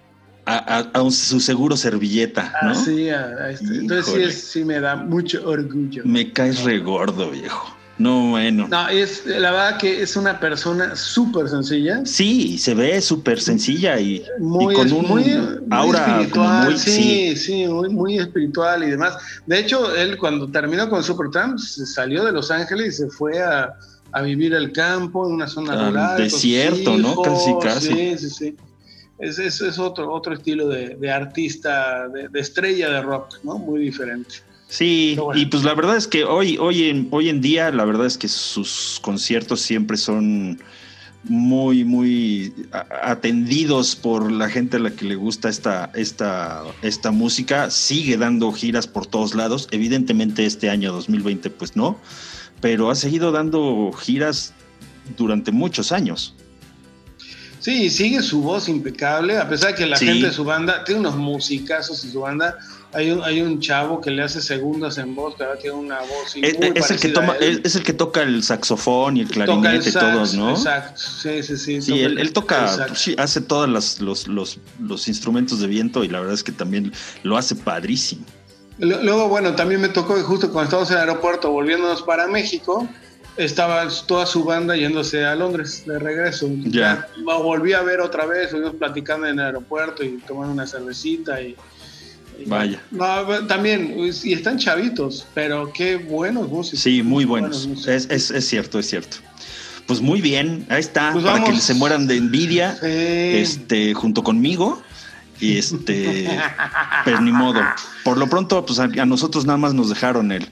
a, a- a un- su seguro servilleta, ¿no? así, a, este. Entonces sí, es- sí me da mucho orgullo. Me caes regordo, viejo. No, bueno. No, es la verdad que es una persona súper sencilla. Sí, se ve súper sencilla y, muy, y con un muy- muy aura como espiritual, muy... sí, Sí, sí, muy, muy espiritual y demás. De hecho, él cuando terminó con Supertramp salió de Los Ángeles y se fue a, a vivir al campo, en una zona Al rural. desierto, ¿no? Casi, casi. Sí, sí, sí. Es, es, es otro, otro estilo de, de artista, de, de estrella de rock, ¿no? Muy diferente. Sí, bueno. y pues la verdad es que hoy, hoy, en, hoy en día, la verdad es que sus conciertos siempre son muy, muy atendidos por la gente a la que le gusta esta, esta, esta música. Sigue dando giras por todos lados. Evidentemente este año 2020 pues no, pero ha seguido dando giras durante muchos años. Sí, sigue su voz impecable, a pesar de que la Sí. gente de su banda tiene unos musicazos en su banda. Hay un, hay un chavo que le hace segundas en voz, que ahora tiene una voz y Es, muy es el que toma, es, el que toca el saxofón y el clarinete, sax, todos, ¿no? Exacto, sí, sí, sí. Sí, él, él toca, sí, hace todos los, los, los, los instrumentos de viento y la verdad es que también lo hace padrísimo. Lu- Luego, bueno, también me tocó justo cuando estábamos en el aeropuerto volviéndonos para México, estaba toda su banda yéndose a Londres de regreso. Ya. Lo volví a ver otra vez, estuvimos platicando en el aeropuerto y tomando una cervecita y... y- Vaya. No, también, y están chavitos, pero qué buenos músicos. Sí, muy buenos. músicos. Es, es, es cierto, es cierto. Pues muy bien, ahí está, Pues para vamos. que se mueran de envidia, Sí. este, junto conmigo. Y este, pero ni modo. Por lo pronto, pues a, a nosotros nada más nos dejaron el,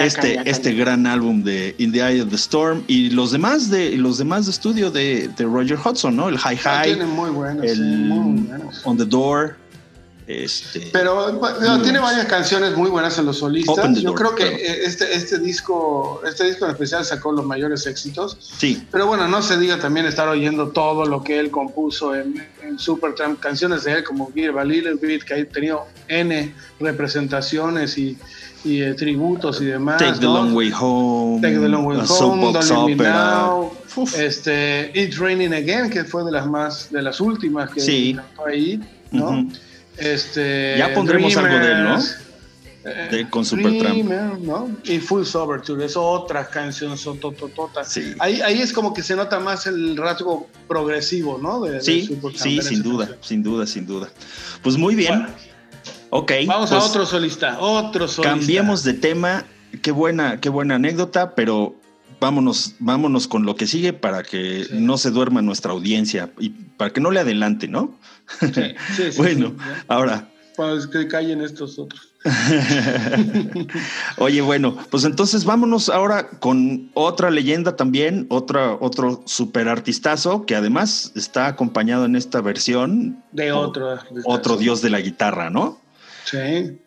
este, este gran álbum de In the Eye of the Storm y los demás de, los demás de estudio de, de Roger Hudson, ¿no? El High Ah, High, tienen muy buenos, sí, el muy buenos. On the Door, este. Pero Muy tiene varias canciones muy buenas en los solistas. Yo door, creo que claro. este, este disco, este disco en especial sacó los mayores éxitos. sí, Pero bueno, no se diga también estar oyendo todo lo que él compuso en, en Supertramp, canciones de él como Give a Little Bit, que ha tenido N representaciones y, y, eh, tributos y demás. Take the ¿no? Long Way Home, Take the Long Way Home, Don't Me. Now, Uf. este, It's Raining Again, que fue de las más, de las últimas que Sí. cantó ahí, ¿no? Ujú. Este, Ya pondremos algo de él, ¿no? eh, De- con Supertramp. Dreamer, ¿no? Y Full Soberture, es otra canción sotototota. Sí. Ahí, ahí es como que se nota más el rasgo progresivo, ¿no? De, Sí, Supertramp sí, sin duda, canción. sin duda, sin duda. Pues muy bien. Bueno, ok. vamos pues a otro solista, otro solista. Cambiemos de tema. Qué buena, qué buena anécdota, pero vámonos, vámonos con lo que sigue para que Sí. no se duerma nuestra audiencia y para que no le adelante, ¿no? Sí, sí, sí, [LAUGHS] bueno, ahora, Pues que callen estos otros. [LAUGHS] Oye, bueno, pues entonces vámonos ahora con otra leyenda también, otra, otro super artistazo que además está acompañado en esta versión De otro. otro dios de la guitarra, ¿no? Sí.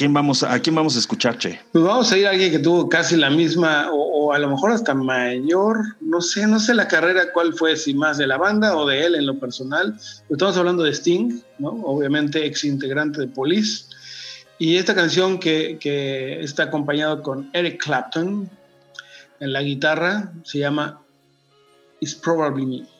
¿Quién vamos a, ¿A quién vamos a escuchar, Che? Pues vamos a ir a alguien que tuvo casi la misma, o, a lo mejor hasta mayor, no sé, no sé la carrera cuál fue, si más de la banda o de él en lo personal. Estamos hablando de Sting. Obviamente ex integrante de Police. Y esta canción que, que está acompañado con Eric Clapton en la guitarra se llama It's Probably Me.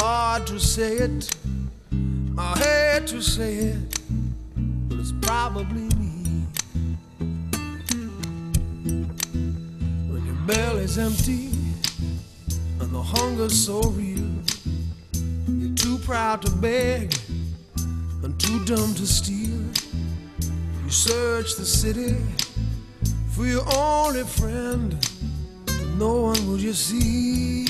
Hard to say it. I hate to say it, but it's probably me. When your belly's empty and the hunger's so real, you're too proud to beg and too dumb to steal. You search the city for your only friend no one will you see.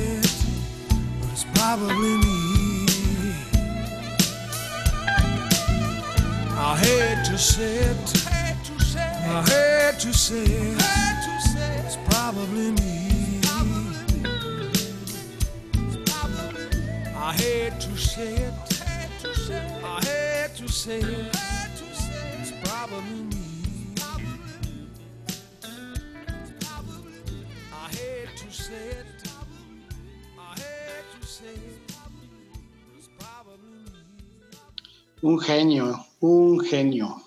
Un genio, un genio.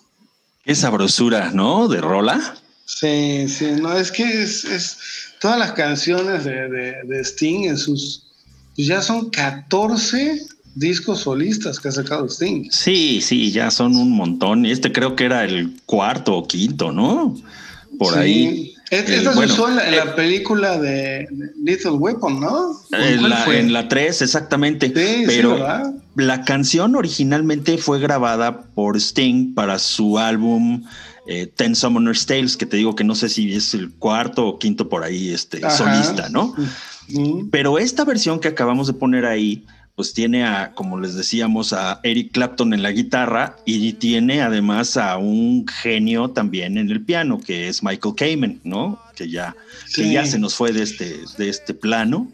Qué sabrosura, ¿no? De rola. Sí, sí, no, es que es, es todas las canciones de, de, de Sting en sus, pues ya son 14 discos solistas que ha sacado Sting. Sí, sí, ya son un montón. Este creo que era el cuarto o quinto, ¿no? Por Sí. ahí. Es- Eh, Esta se bueno, usó en la, eh, la película de Little Weapon, ¿no? En ¿Cuál la, fue? en la 3, exactamente. Sí, sí, pero ¿verdad? La canción originalmente fue grabada por Sting para su álbum eh, Ten Summoner's Tales, que te digo que no sé si es el cuarto o quinto por ahí, este Ajá. solista, ¿no? Pero esta versión que acabamos de poner ahí, pues tiene a, como les decíamos, a Eric Clapton en la guitarra y tiene además a un genio también en el piano, que es Michael Kamen, ¿no? Que ya, que ya se nos fue de este, de este plano,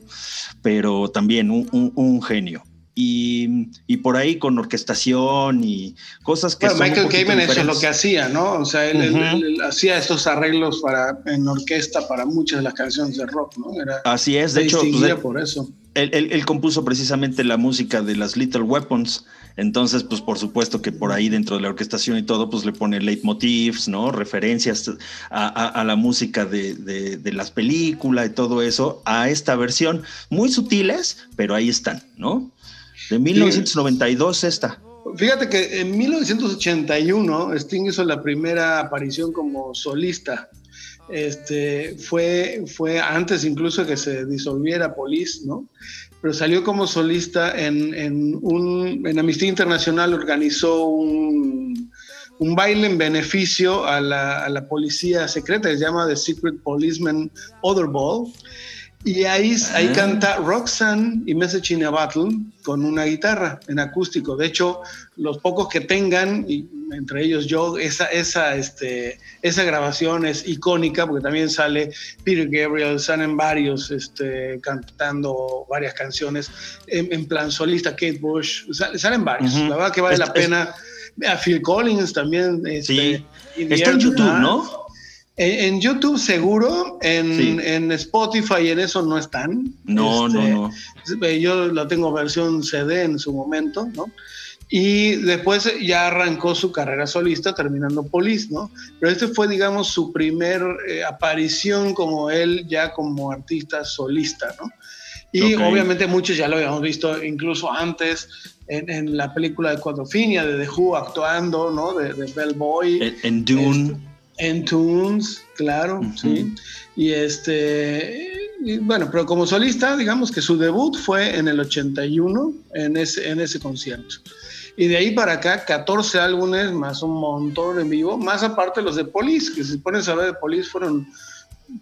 pero también un, un- un genio. Y, y por ahí con orquestación y cosas que Bueno, son Michael Kamen eso es lo que hacía, ¿no? O sea, él, hacía estos arreglos para, en orquesta para muchas de las canciones de rock, ¿no? Era, Así es, de hecho, pues, por eso. Él, él- él compuso precisamente la música de las Little Weapons. Entonces, pues por supuesto que por ahí dentro de la orquestación y todo, pues le pone leitmotivs, ¿no? Referencias a, a- a la música de, de- de las películas y todo eso, a esta versión. Muy sutiles, pero ahí están, ¿no? De 1992 esta. Fíjate que en 1981 Sting hizo la primera aparición como solista. Este, fue, fue antes incluso que se disolviera Police, ¿no? Pero salió como solista en, en un, en Amnistía Internacional organizó un, un baile en beneficio a la, a la policía secreta, que se llama The Secret Policeman Other Ball. Y ahí, ahí Ah. canta Roxanne y Message in a Battle con una guitarra en acústico. De hecho, los pocos que tengan, y entre ellos yo, esa, esa, este, esa grabación es icónica porque también sale Peter Gabriel, salen varios este, cantando varias canciones en, en plan solista, Kate Bush, sal- salen varios, la verdad que vale Es- la es- pena. A Phil Collins también. este, Sí. Está en YouTube. ¿no? En, en YouTube seguro, en, Sí. en Spotify en eso no están. No, Este, no, no. Yo la tengo versión CD en su momento, ¿no? Y después ya arrancó su carrera solista terminando Police, ¿no? Pero este fue, digamos, su primer eh, aparición como él ya como artista solista, ¿no? Y Ok. obviamente muchos ya lo habíamos visto incluso antes en, en la película de Quadrofinia, de The Who actuando, ¿no? De, de Bellboy. En, en Dune. En Tunes, claro, sí. Y este, y bueno, pero como solista, digamos que su debut fue en el 81, en ese, en ese concierto. Y de ahí para acá, 14 álbumes, más un montón en vivo, más aparte los de Police, que si pones a ver de Police fueron,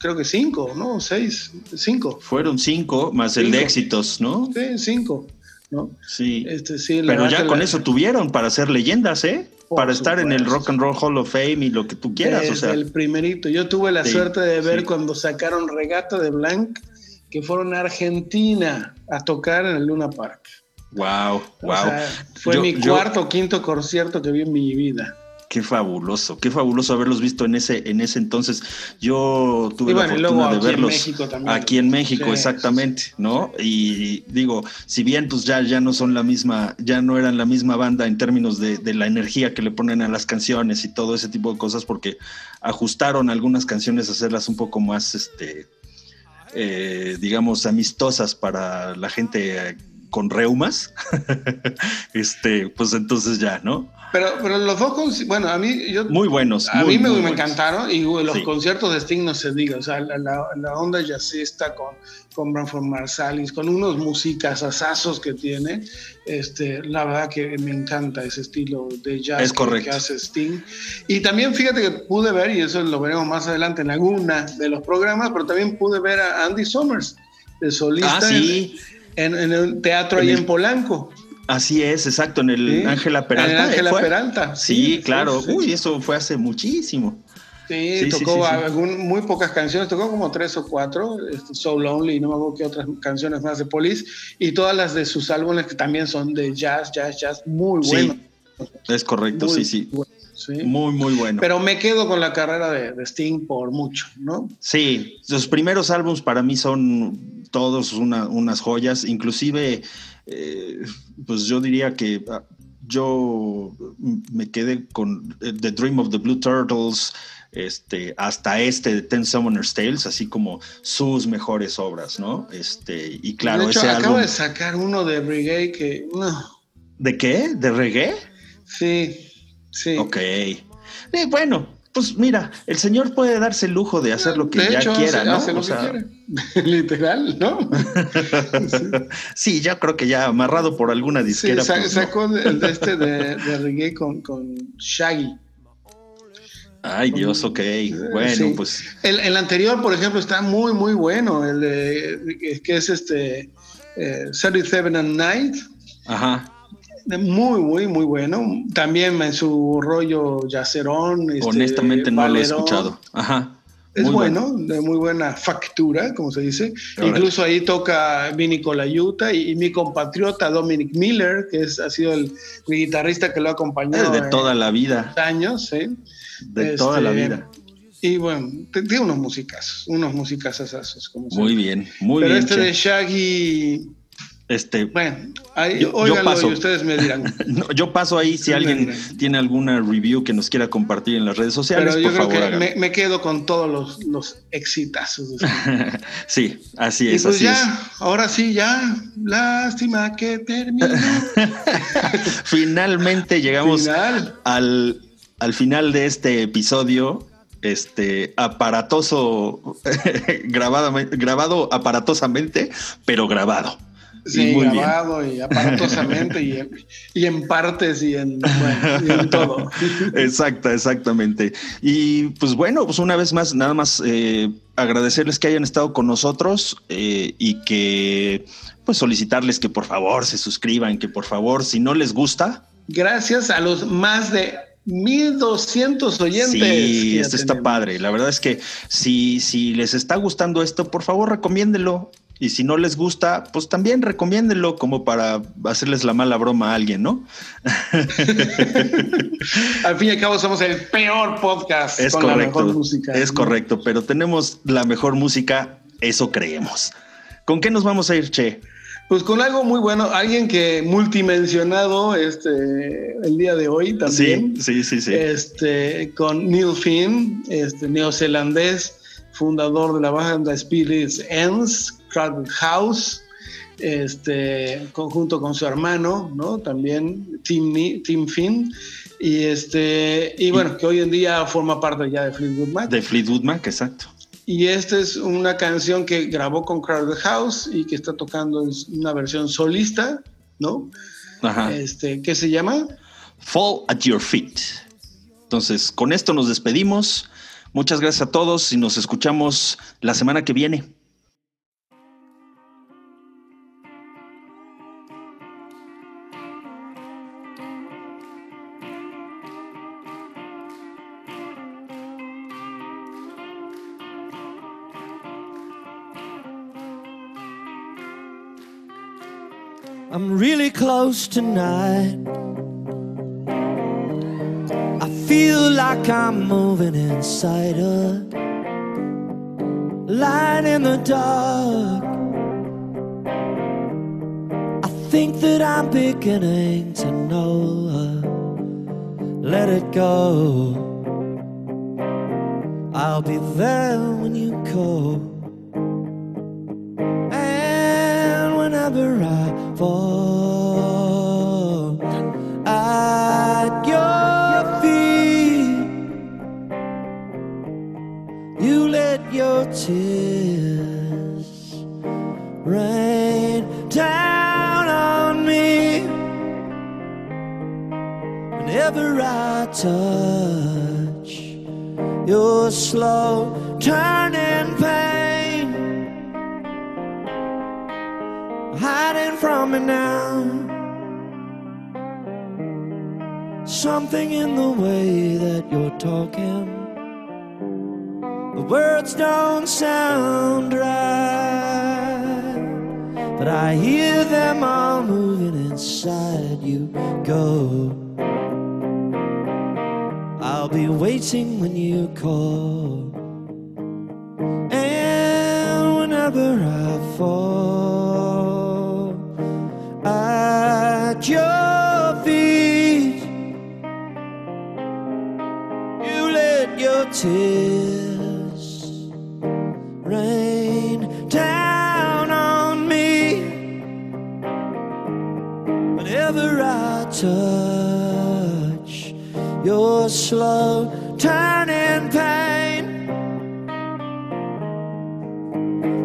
creo que cinco, ¿no? Seis, cinco. Fueron cinco, más el de Cinco. éxitos, ¿no? Sí, cinco, ¿no? Sí. Este, sí, Pero ya con la- eso tuvieron para ser leyendas, ¿eh? Por para estar en el. Rock and Roll Hall of Fame y lo que tú quieras, Desde o sea. el primerito. Yo tuve la Sí, suerte de ver sí. cuando sacaron Regata de Blanc, que fueron a Argentina a tocar en el Luna Park. Wow, wow. O sea, fue Yo- mi cuarto o quinto concierto que vi en mi vida. Qué fabuloso, qué fabuloso haberlos visto en ese, en ese entonces. Yo tuve la fortuna de aquí en verlos México también. aquí en México, Sí, exactamente, ¿no? Y digo, si bien pues ya, ya no son la misma, ya no eran la misma banda en términos de, de la energía que le ponen a las canciones y todo ese tipo de cosas, porque ajustaron algunas canciones a hacerlas un poco más, este, eh, digamos, amistosas para la gente con reumas. [LAUGHS] este, pues entonces ya, ¿no? Pero, pero los dos, bueno, a mí, yo, Muy buenos. a muy, mí me, me encantaron y los Sí. conciertos de Sting no se diga, o sea, la, la- la onda jazzista con, con Branford Marsalis, con unos músicas asazos que tiene, este, la verdad que me encanta ese estilo de jazz Es que- hace Sting. Y también fíjate que pude ver, y eso lo veremos más adelante en alguna de los programas, pero también pude ver a Andy Summers, de solista Ah, sí. en, en, en el teatro En ahí el- en Polanco. Así es, exacto, en el Sí. Ángela Peralta. En el Ángela. Peralta. Sí, claro. sí. Uy, eso fue hace muchísimo. Sí, tocó algún- muy pocas canciones, tocó como tres o cuatro, este, So Lonely, y no me acuerdo qué otras canciones más de Police, y todas las de sus álbumes que también son de jazz, jazz, jazz, muy Sí, buenos. Es correcto, muy sí, sí. Muy, muy bueno. Pero me quedo con la carrera de, de Sting por mucho, ¿no? Sí, los primeros álbumes para mí son todos una- unas joyas, inclusive, eh, pues yo diría que ah, yo me quedé con eh, The Dream of the Blue Turtles, este, hasta este de Ten Summoner's Tales, así como sus mejores obras, ¿no? Este, y claro, de hecho, ese acabo álbum. de sacar uno de reggae que, no, ¿De qué? ¿De reggae? sí, sí. Ok. Eh, bueno, pues mira, el señor puede darse el lujo de hacer lo que de ya hecho, quiera, ¿no? hace lo O que sea, quiere. [LAUGHS] Literal, ¿no? [LAUGHS] sí, ya creo que ya amarrado por alguna disquera. pues, no. sacó de, de este de, [LAUGHS] de reggae con, con Shaggy. Ay, Dios, ok. Bueno, Sí. pues El, el anterior, por ejemplo, está muy, muy bueno. El de, que es este eh, 37 and Night. ajá. Muy, muy, muy bueno. También en su rollo yacerón. este, Honestamente no lo he escuchado. Ajá. Es Muy bueno, de muy buena factura, como se dice. Incluso ahí toca Vinny Colaiuta y, y mi compatriota Dominic Miller, que es, ha sido el, mi guitarrista que lo ha acompañado Es de toda la vida. años. ¿sí? De toda la Este, vida. Y bueno, tiene unos musicazos, unos musicazos, como Muy bien, muy Pero bien. este che. de Shaggy, Este, bueno, ahí, Yo- yo óiganlo paso. y ustedes me dirán. [LAUGHS] no, yo paso ahí si alguien tiene alguna review que nos quiera compartir en las redes sociales, Pero yo por creo favor. que me, me quedo con todos los, los exitazos. [LAUGHS] sí, así y es, pues así ya, ahora sí, ya, lástima que terminó. [LAUGHS] Finalmente llegamos Final. al, al final de este episodio, este aparatoso, grabado, grabado aparatosamente, pero grabado. Sí, y bien. grabado y aparatosamente y, en- y en partes y en, bueno, y en todo. [LAUGHS] Exacta, exactamente. Y pues bueno, pues una vez más, nada más eh, agradecerles que hayan estado con nosotros eh, y que pues solicitarles que por favor se suscriban, que por favor, si no les gusta, Gracias a los más de 1200 oyentes. Sí, esto está padre. La verdad es que si, si les está gustando esto, por favor recomiéndelo. Y si no les gusta, pues también recomiéndelo como para hacerles la mala broma a alguien, ¿no? [LAUGHS] Al fin y al cabo somos el peor podcast Es con la correcto. mejor música. es ¿no? correcto, pero tenemos la mejor música, eso creemos. ¿Con qué nos vamos a ir, Che? Pues con algo muy bueno, alguien que multimensionado este el día de hoy también. Sí, sí, sí, sí. Este, con Neil Finn, este neozelandés, fundador de la banda Spirits Ends, Crowded House, este, conjunto con su hermano, ¿no? También Tim, Tim Finn, y este, y bueno, que hoy en día forma parte ya de Fleetwood Mac. De Fleetwood Mac, exacto. Y esta es una canción que grabó con Crowded House y que está tocando una versión solista, ¿no? Ajá. Este, ¿qué se llama? Fall at Your Feet. Entonces, con esto nos despedimos. Muchas gracias a todos y nos escuchamos la semana que viene. Close tonight. I feel like I'm moving inside a light in the dark. I think that I'm beginning to know. Her. let it go. I'll be there when you call. And whenever I fall tears rain down on me. Whenever I touch your slow turning pain hiding from me now. Something in the way that you're talking, words don't sound right, but I hear them all moving inside you. Go. I'll be waiting when you call. And whenever I fall at your feet, you let your tears touch your slow turning pain.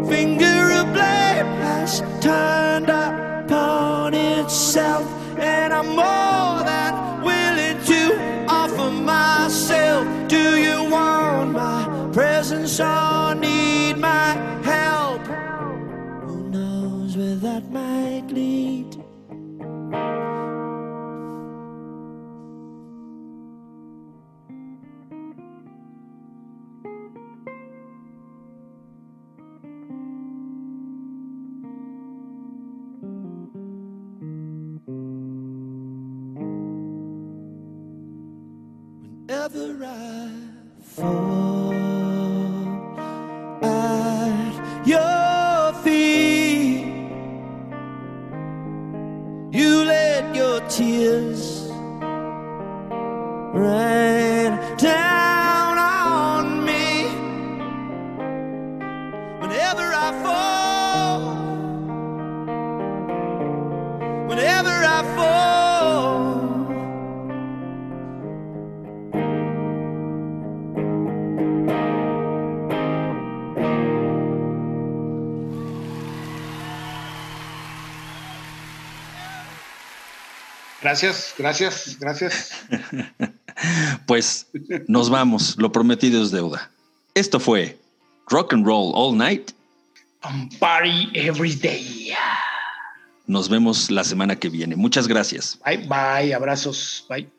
Finger of blade has turned upon itself, and I'm more than willing to offer myself. Do you want my presence or Whenever I fall at your feet, you let your tears rain down on me. Whenever I fall, Gracias, gracias, gracias. [LAUGHS] Pues nos vamos, lo prometido es deuda. Esto fue Rock and Roll All Night. Um, party every day. Nos vemos la semana que viene. Muchas gracias. Bye, bye, abrazos, bye.